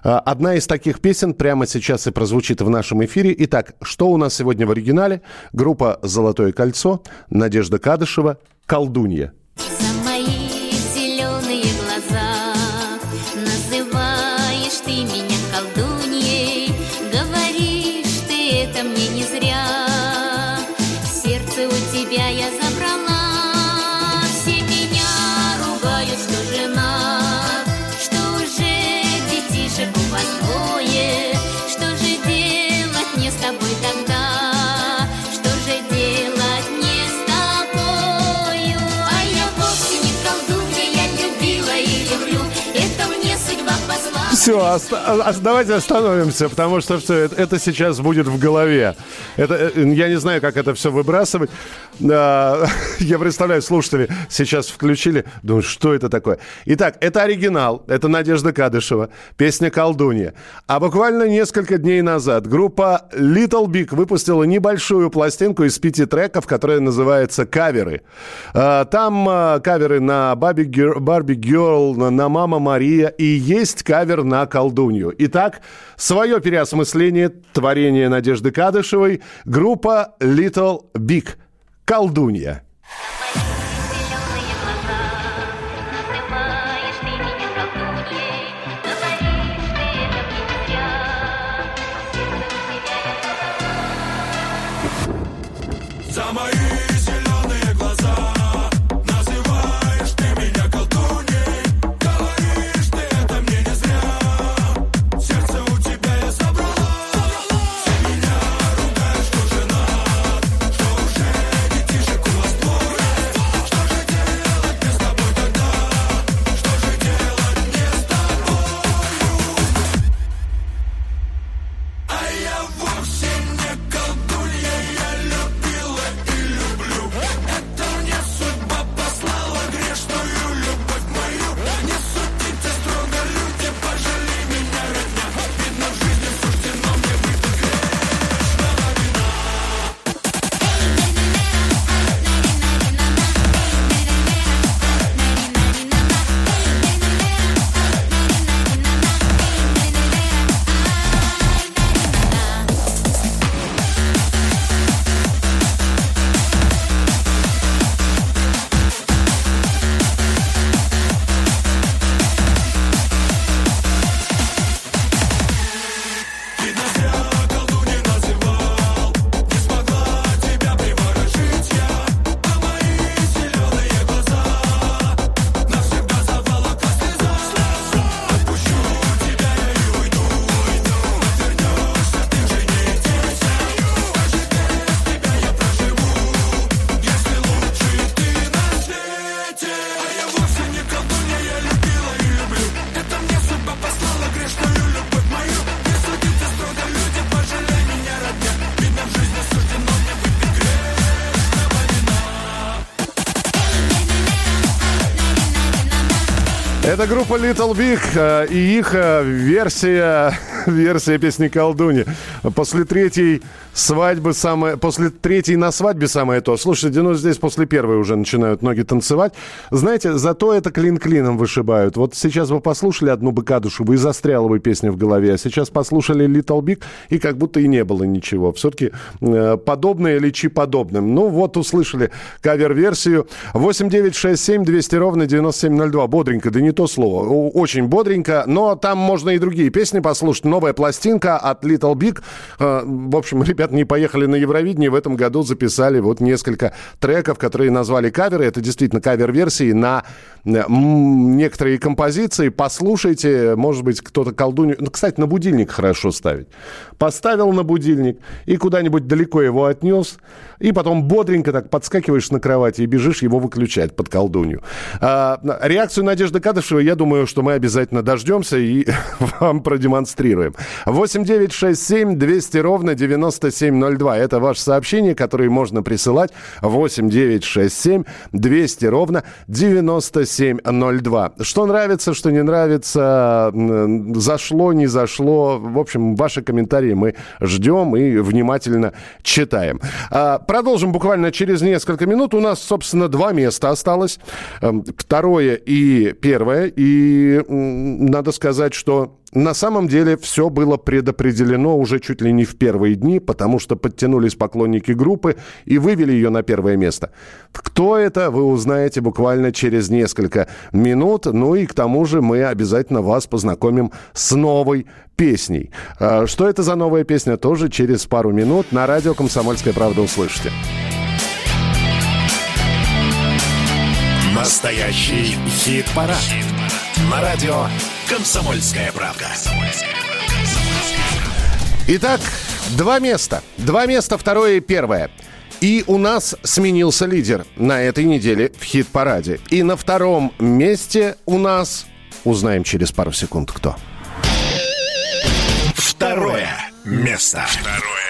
А, одна из таких песен прямо сейчас и прозвучит в нашем эфире. Итак, что у нас сегодня в оригинале? Группа «Золотое кольцо», Надежда Кадышева, колдунья. Все, оста- а- давайте остановимся, потому что все, это, это сейчас будет в голове. Это, э, я не знаю, как это все выбрасывать. А, [LAUGHS] Я представляю, слушатели сейчас включили, думают, что это такое. Итак, это оригинал, это Надежда Кадышева, песня «Колдунья». А буквально несколько дней назад группа Little Big выпустила небольшую пластинку из пяти треков, которая называется «Каверы». А, Там а, каверы на Барби Гер- Барби Герл, на Мама Мария и есть кавер на колдунью. Итак, свое переосмысление творения Надежды Кадышевой группа Little Big «Колдунья». Это группа Little Big э, и их э, версия, [LAUGHS] версия песни «Колдуни». После третьей свадьбы самое... После третьей на свадьбе самое то. Слушайте, ну здесь после первой уже начинают ноги танцевать. Знаете, зато это клин клином вышибают. Вот сейчас вы послушали одну быкадушеву и застряла бы песня в голове, а сейчас послушали Little Big и как будто и не было ничего. Все-таки э, подобное лечи подобным. Ну вот услышали кавер-версию. 8967 200 ровно 9702. Бодренько, да не то слово. Очень бодренько, но там можно и другие песни послушать. Новая пластинка от Little Big. Э, в общем, [LAUGHS] ребят не поехали на Евровидение. В этом году записали вот несколько треков, которые назвали каверы. Это действительно кавер-версии на некоторые композиции. Послушайте, может быть, кто-то колдунью... Ну, кстати, на будильник хорошо ставить. Поставил на будильник и куда-нибудь далеко его отнес, и потом бодренько так подскакиваешь на кровати и бежишь его выключать под колдунью. А, реакцию Надежды Кадышевой, я думаю, что мы обязательно дождемся и [LAUGHS] вам продемонстрируем. 8 9 6 7 200 ровно 9702. Это ваше сообщение, которое можно присылать. 8 9 6 7 200 ровно 9702. Что нравится, что не нравится, зашло, не зашло. В общем, ваши комментарии мы ждем и внимательно читаем. А, продолжим буквально через несколько минут. У нас, собственно, два места осталось. Эм, второе и первое. И надо сказать, что на самом деле все было предопределено уже чуть ли не в первые дни, потому что подтянулись поклонники группы и вывели ее на первое место. Кто это, вы узнаете буквально через несколько минут. Ну и к тому же мы обязательно вас познакомим с новой песней. А, что это за новая песня, тоже через пару минут на радио «Комсомольская правда» услышите. Настоящий хит-парад. Хит На радио «Комсомольская правда». Итак, два места. Два места, второе и первое. И у нас сменился лидер на этой неделе в хит-параде. И на втором месте у нас... Узнаем через пару секунд, кто. Второе место. Второе место.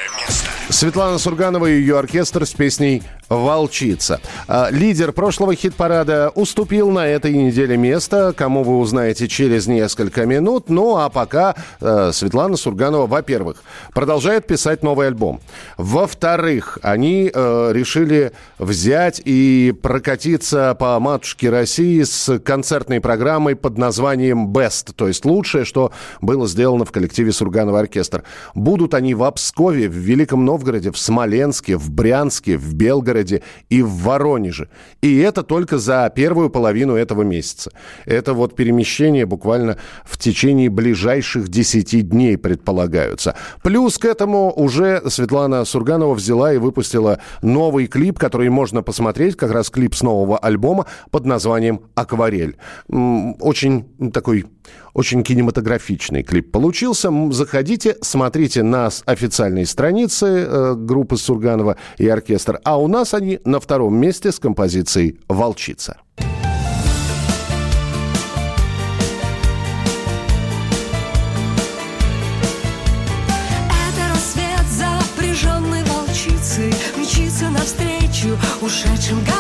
Светлана Сурганова и ее оркестр с песней «Волчица». А, лидер прошлого хит-парада уступил на этой неделе место, кому вы узнаете через несколько минут. Ну а пока э, Светлана Сурганова, во-первых, продолжает писать новый альбом. Во-вторых, они э, решили взять и прокатиться по матушке России с концертной программой под названием «Best», то есть лучшее, что было сделано в коллективе Сурганова оркестр. Будут они в Обскове, в Великом Новгороде, в Смоленске, в Брянске, в Белгороде и в Воронеже. И это только за первую половину этого месяца. Это вот перемещение буквально в течение ближайших 10 дней предполагаются. Плюс к этому уже Светлана Сурганова взяла и выпустила новый клип, который можно посмотреть, как раз клип с нового альбома под названием «Акварель». Очень такой очень кинематографичный клип получился. Заходите, смотрите на официальной странице э, группы Сурганова и оркестр. А у нас они на втором месте с композицией «Волчица». ушедшим годам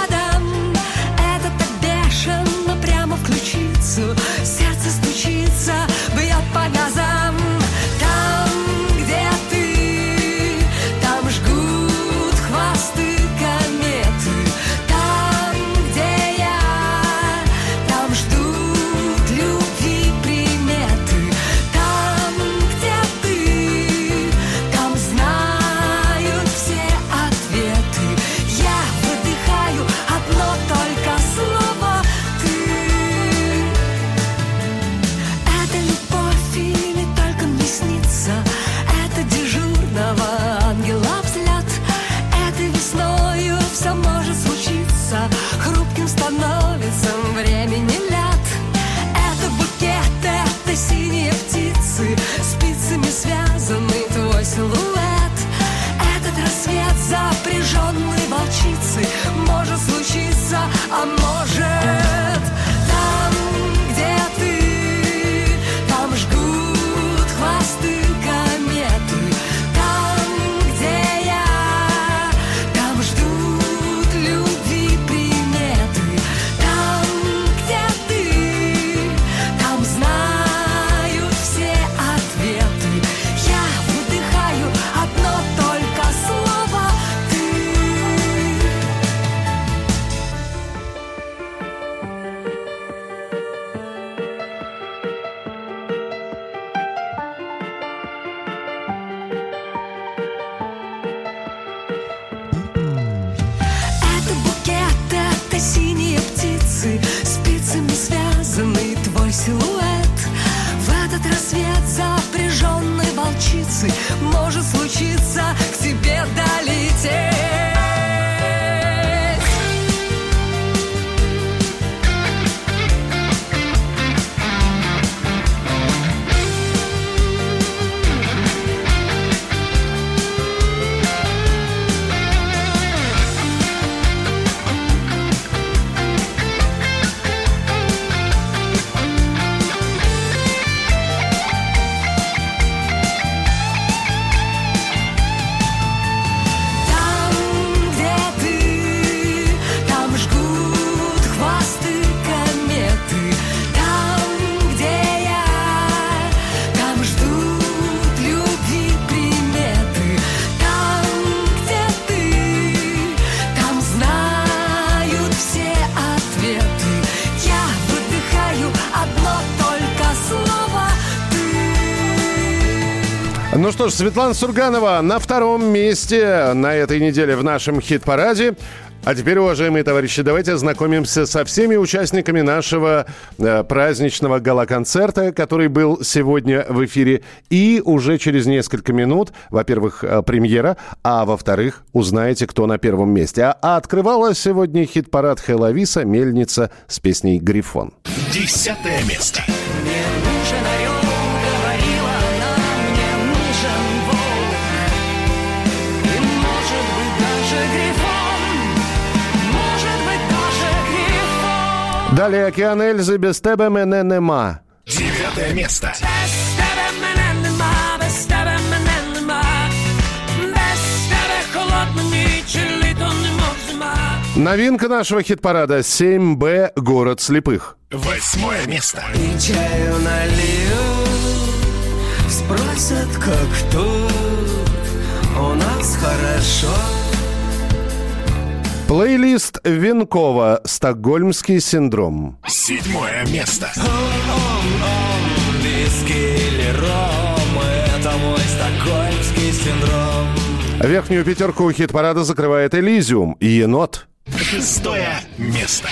что ж, Светлана Сурганова на втором месте на этой неделе в нашем хит-параде. А теперь, уважаемые товарищи, давайте ознакомимся со всеми участниками нашего э, праздничного гала-концерта, который был сегодня в эфире. И уже через несколько минут, во-первых, э, премьера, а во-вторых, узнаете, кто на первом месте. А, а открывала сегодня хит-парад Хеловиса «Мельница» с песней «Грифон». Десятое место. Мне нужен грифон. Далее «Океан Эльзы» без тебе мене нема. Девятое место. Без тебе мене нема, без тебе мене нема. Без тебе холодна ніч, і літо немов зима. Новинка нашего хит-парада 7Б «Город слепых». Восьмое место. И чаю налью Спросят, как тут У нас хорошо Плейлист Венкова «Стокгольмский синдром». Седьмое место. Виски или ром Это мой стокгольмский синдром Верхнюю пятерку хит-парада закрывает «Элизиум» и «Енот». Шестое место.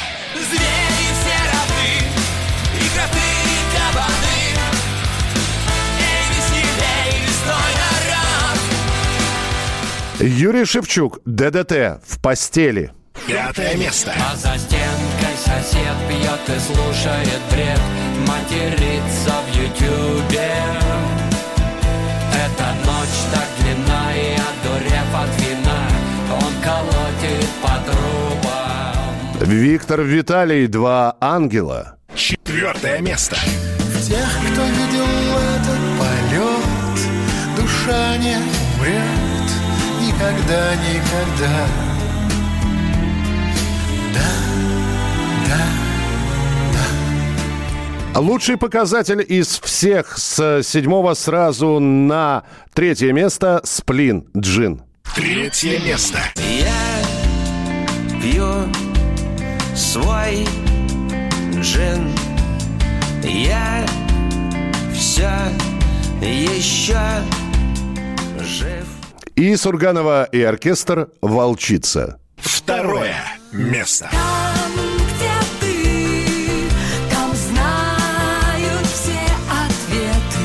Юрий Шевчук «ДДТ» в постели. Пятое место. А за стенкой сосед пьет и слушает бред Матерится в ютюбе Эта ночь так длинна и одурев от вина Он колотит по трубам Виктор Виталий «Два ангела». Четвертое место. В тех, кто видел этот полет, душа не умрет никогда, никогда. Да, да. Лучший показатель из всех с седьмого сразу на третье место «Сплин» Джин. Третье место. Я пью свой джин Я все еще жив И Сурганова и оркестр «Волчица». Второе место. Там, где ты, там знают все ответы.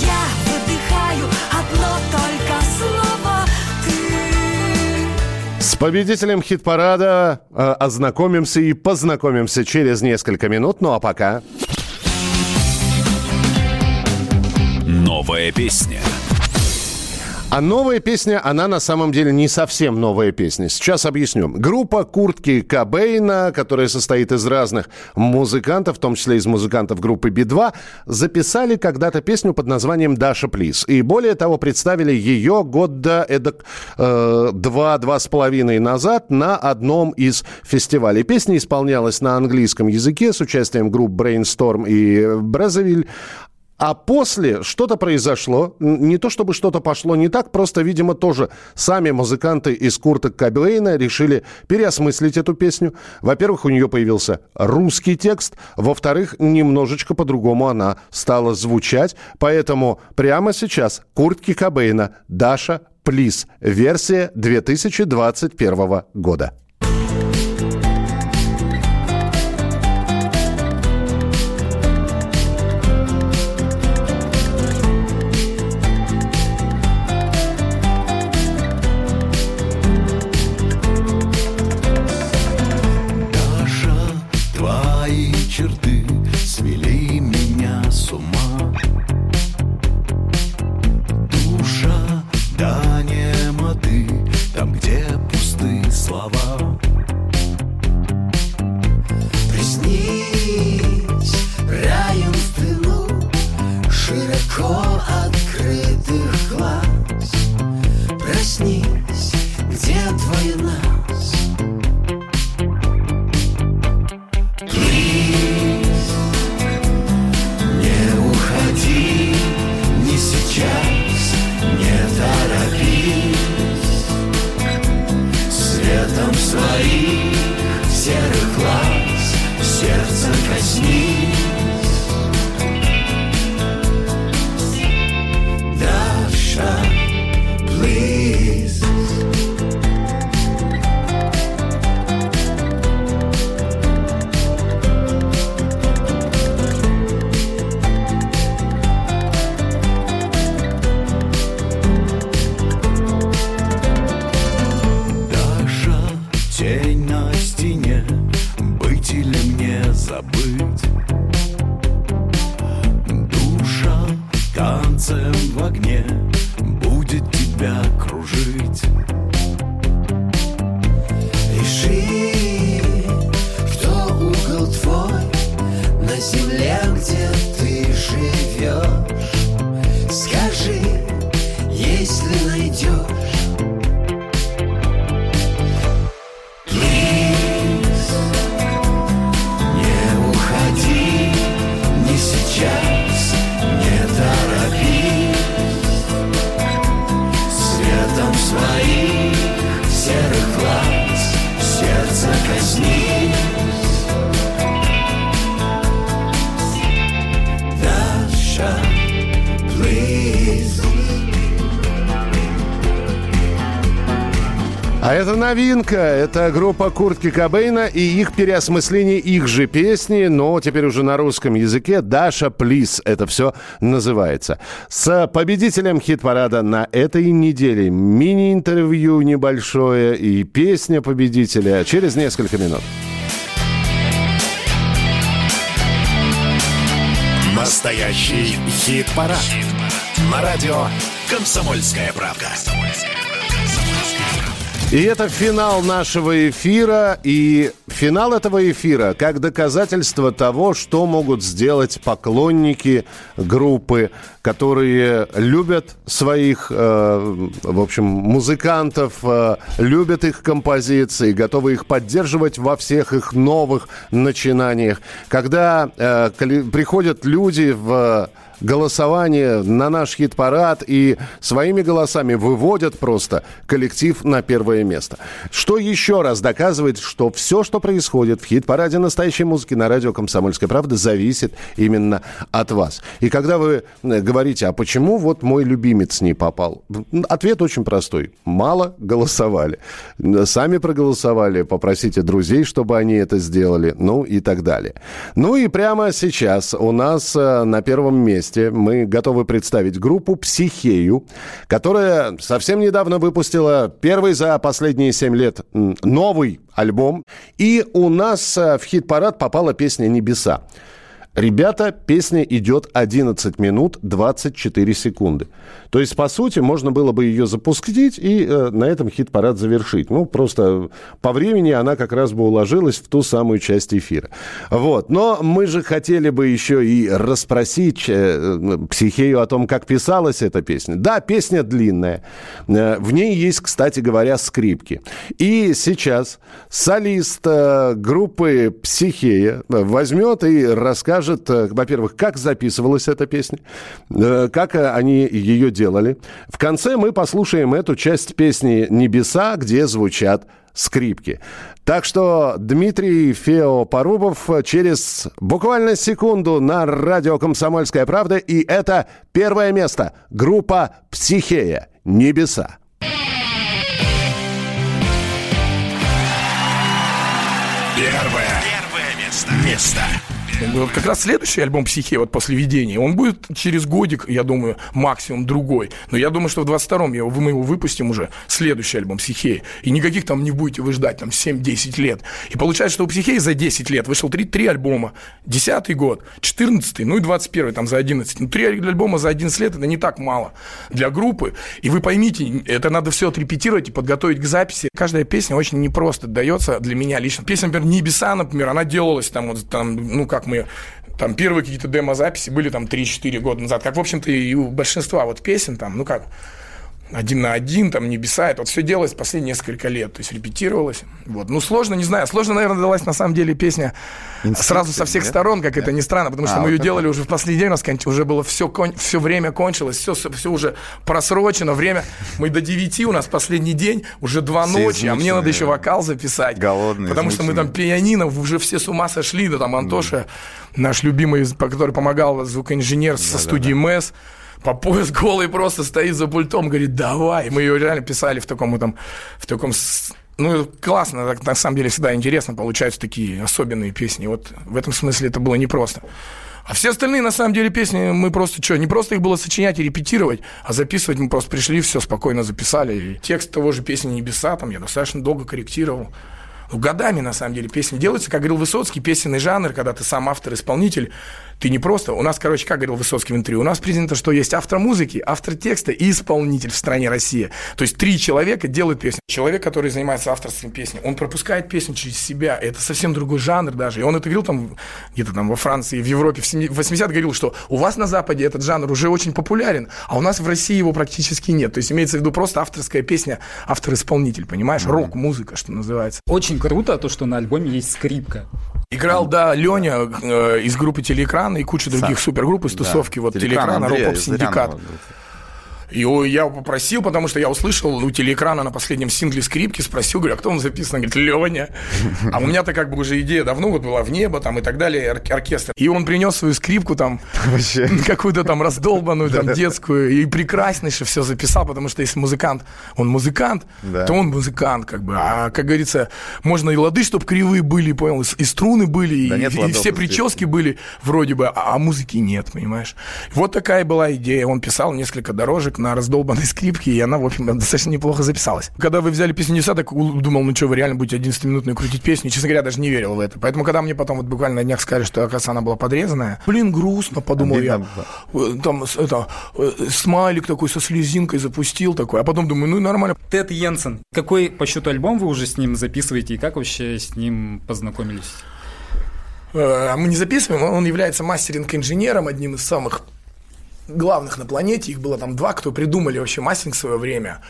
Я выдыхаю одно только слово «ты». С победителем хит-парада э, ознакомимся и познакомимся через несколько минут. Ну а пока... Новая песня. А новая песня, она на самом деле не совсем новая песня. Сейчас объясню. Группа Куртки Кобейна, которая состоит из разных музыкантов, в том числе из музыкантов группы Би-2, записали когда-то песню под названием «Даша Плиз». И более того, представили ее года эдак э, два-два с половиной назад на одном из фестивалей. Песня исполнялась на английском языке с участием групп Brainstorm и Бразовиль. А после что-то произошло. Не то чтобы что-то пошло не так, просто, видимо, тоже сами музыканты из Курта Кобейна решили переосмыслить эту песню. Во-первых, у нее появился русский текст. Во-вторых, немножечко по-другому она стала звучать. Поэтому прямо сейчас Куртки Кобейна «Даша, плиз». Версия 2021 года. Новинка, это группа Куртки Кобейна и их переосмысление их же песни, но теперь уже на русском языке «Даша, плиз» это все называется. С победителем хит-парада на этой неделе мини-интервью небольшое и песня победителя через несколько минут. Настоящий хит-парад. На радио «Комсомольская правда». И это финал нашего эфира. И финал этого эфира как доказательство того, что могут сделать поклонники группы, которые любят своих, э, в общем, музыкантов, э, любят их композиции, готовы их поддерживать во всех их новых начинаниях. Когда э, приходят люди в голосование на наш хит-парад и своими голосами выводят просто коллектив на первое место. Что еще раз доказывает, что все, что происходит в хит-параде настоящей музыки на радио «Комсомольская правда» зависит именно от вас. И когда вы э, говорите, а почему вот мой любимец не попал? Ответ очень простой. Мало голосовали. Сами проголосовали, попросите друзей, чтобы они это сделали, ну и так далее. Ну и прямо сейчас у нас э, на первом месте мы готовы представить группу «Психею», которая совсем недавно выпустила первый за последние 7 лет новый альбом. И у нас э, в хит-парад попала песня «Небеса». Ребята, песня идет 11 минут 24 секунды. То есть, по сути, можно было бы ее запустить и э, на этом хит-парад завершить. Ну, просто по времени она как раз бы уложилась в ту самую часть эфира. Вот. Но мы же хотели бы еще и расспросить э, Психею о том, как писалась эта песня. Да, песня длинная. Э, в ней есть, кстати говоря, скрипки. И сейчас солист э, группы Психея возьмет и расскажет, э, во-первых, как записывалась эта песня, э, как э, они ее делали. В конце мы послушаем эту часть песни «Небеса», где звучат скрипки. Так что Дмитрий Фео Порубов через буквально секунду на радио «Комсомольская правда». И это первое место. Группа «Психея. Небеса». Первое. Первое место. Место. Вот как раз следующий альбом «Психия», вот после «Видения», он будет через годик, я думаю, максимум другой. Но я думаю, что в 22-м я- мы его выпустим уже, следующий альбом «Психея». И никаких там не будете вы ждать, там, 7-10 лет. И получается, что у «Психеи» за 10 лет вышел 3, 3 альбома. 10 год, 14 ну и 21 там за 11. Ну, 3 альбома за 11 лет – это не так мало для группы. И вы поймите, это надо все отрепетировать и подготовить к записи. Каждая песня очень непросто дается для меня лично. Песня, например, «Небеса», например, она делалась там, вот, там ну, как мы там первые какие-то демозаписи были там 3-4 года назад, как, в общем-то, и у большинства вот песен там, ну как, один на один, там, небеса, это вот все делалось последние несколько лет, то есть репетировалось. Вот. Ну, сложно, не знаю, сложно, наверное, далась на самом деле песня сразу со всех нет? сторон, как это ни странно, потому что А, мы ее вот делали уже в последний день, у нас кон- уже было все, все время кончилось, все, все уже просрочено, время, мы до 9, у нас последний день, уже 2 Все ночи, а мне надо еще измученные. вокал записать. Голодные, Потому что мы там измученные. пианино, уже все с ума сошли, да, там Антоша, наш любимый, который помогал звукоинженер со студии МЭС, по пояс голый просто стоит за пультом, говорит, давай. Мы ее реально писали в таком там, в таком ну, классно, так, на самом деле всегда интересно, получаются такие особенные песни. Вот в этом смысле это было непросто. А все остальные, на самом деле, песни мы просто что, не просто их было сочинять и репетировать, а записывать мы просто пришли, все спокойно записали. И текст того же песни «Небеса» там я достаточно долго корректировал. Ну, годами, на самом деле, песни делаются. Как говорил Высоцкий, песенный жанр, когда ты сам автор, исполнитель, ты не просто... У нас, короче, как говорил Высоцкий в интервью, у нас принято, что есть автор музыки, автор текста и исполнитель в стране Россия. То есть три человека делают песню. Человек, который занимается авторством песни, он пропускает песню через себя. Это совсем другой жанр даже. И он это говорил там где-то там во Франции, в Европе в 80 говорил, что у вас на Западе этот жанр уже очень популярен, а у нас в России его практически нет. То есть имеется в виду просто авторская песня, автор-исполнитель, понимаешь? Рок-музыка, что называется. Очень круто то, что на альбоме есть скрипка. Играл, да, Леня э, из группы Телеэкрана и куча других супергрупп из тусовки. Вот Телеэкрана, Рок Синдикат. И я попросил, потому что я услышал у Телеэкрана на последнем сингле скрипки, спросил, говорю, а кто им записал? Говорит, Леня. А у меня-то как бы уже идея давно вот была в небо там и так далее, ор- оркестр. И он принес свою скрипку там, [LAUGHS] [LAUGHS] какую-то там раздолбанную, там детскую, и прекраснейше все записал, потому что если музыкант, он музыкант, то он музыкант, как бы. А, как говорится, можно и лады, чтобы кривые были, понял, и, струны были, Да и, нет и ладов, все прически были вроде бы, а, а музыки нет, понимаешь? Вот такая была идея. Он писал несколько дорожек на раздолбанной скрипке, и она, в общем, достаточно неплохо записалась. Когда вы взяли песню «Неса», так думал, ну что, вы реально будете 11-минутную крутить песню? Честно говоря, даже не верил в это. Поэтому, когда мне потом вот буквально на днях сказали, что, оказывается, она была подрезанная, блин, грустно, подумал я. Э, Там, это, э, смайлик такой со слезинкой запустил такой, а потом думаю, ну и нормально. Тед Йенсен. Какой по счету альбом вы уже с ним записываете и как вообще с ним познакомились? Э, Мы не записываем, он является мастеринг-инженером, одним из самых главных на планете. Их было там два, кто придумали вообще мастеринг в свое время.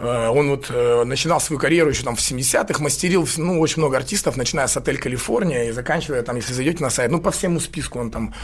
Э, Он вот э, начинал свою карьеру еще там в 70-х, мастерил ну, очень много артистов, начиная с «Отель Калифорния» и заканчивая там, если зайдете на сайт, ну, по всему списку он там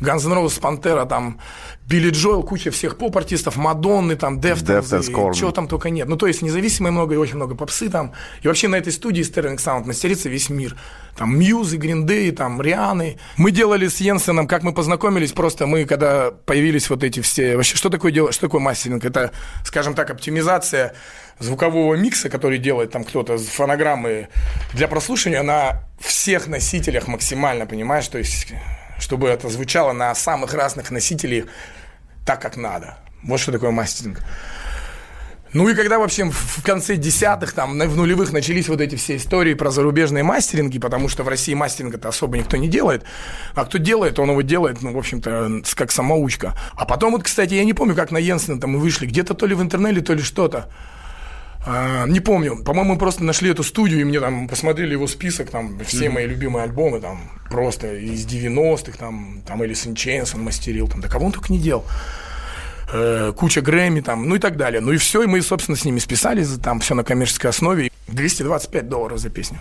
Guns N' Roses, Pantera, там Билли Джоэл, куча всех поп-артистов, Мадонны, там, Deftones, Korn. чего там только нет. Ну, то есть независимые много и очень много попсы там. И вообще на этой студии Sterling Sound мастерится весь мир. Там Muse ы, Green Day, там Рианны. Мы делали с Йенсеном, как мы познакомились, просто мы, когда появились вот эти все... Вообще, что такое, дело, что такое мастеринг? Это, скажем так, оптимизация звукового микса, который делает там кто-то, с фонограммы для прослушивания на всех носителях максимально, понимаешь? То есть, чтобы это звучало на самых разных носителях так, как надо. Вот что такое мастеринг. Ну и когда вообще в конце десятых, там, в нулевых начались вот эти все истории про зарубежные мастеринги, потому что в России мастеринга-то особо никто не делает, а кто делает, он его делает, ну, в общем-то, как самоучка. А потом вот, кстати, я не помню, как на Йенсена там мы вышли, где-то то ли в интернете, то ли что-то. А, не помню. По-моему, просто нашли эту студию, и мне там посмотрели его список, там, все мои любимые альбомы, там, просто из 90-х, там, там Элис Chains он мастерил, там, да кого он только не делал. Э, куча Грэмми, там, ну и так далее. Ну и все, и мы, собственно, с ними списались, там, все на коммерческой основе. 225 долларов за песню.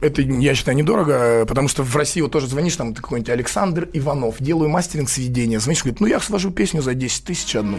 Это, я считаю, недорого, потому что в России вот тоже звонишь, там, какой-нибудь Александр Иванов, делаю мастеринг сведения, звонишь, говорит, ну я свожу песню за 10 тысяч одну.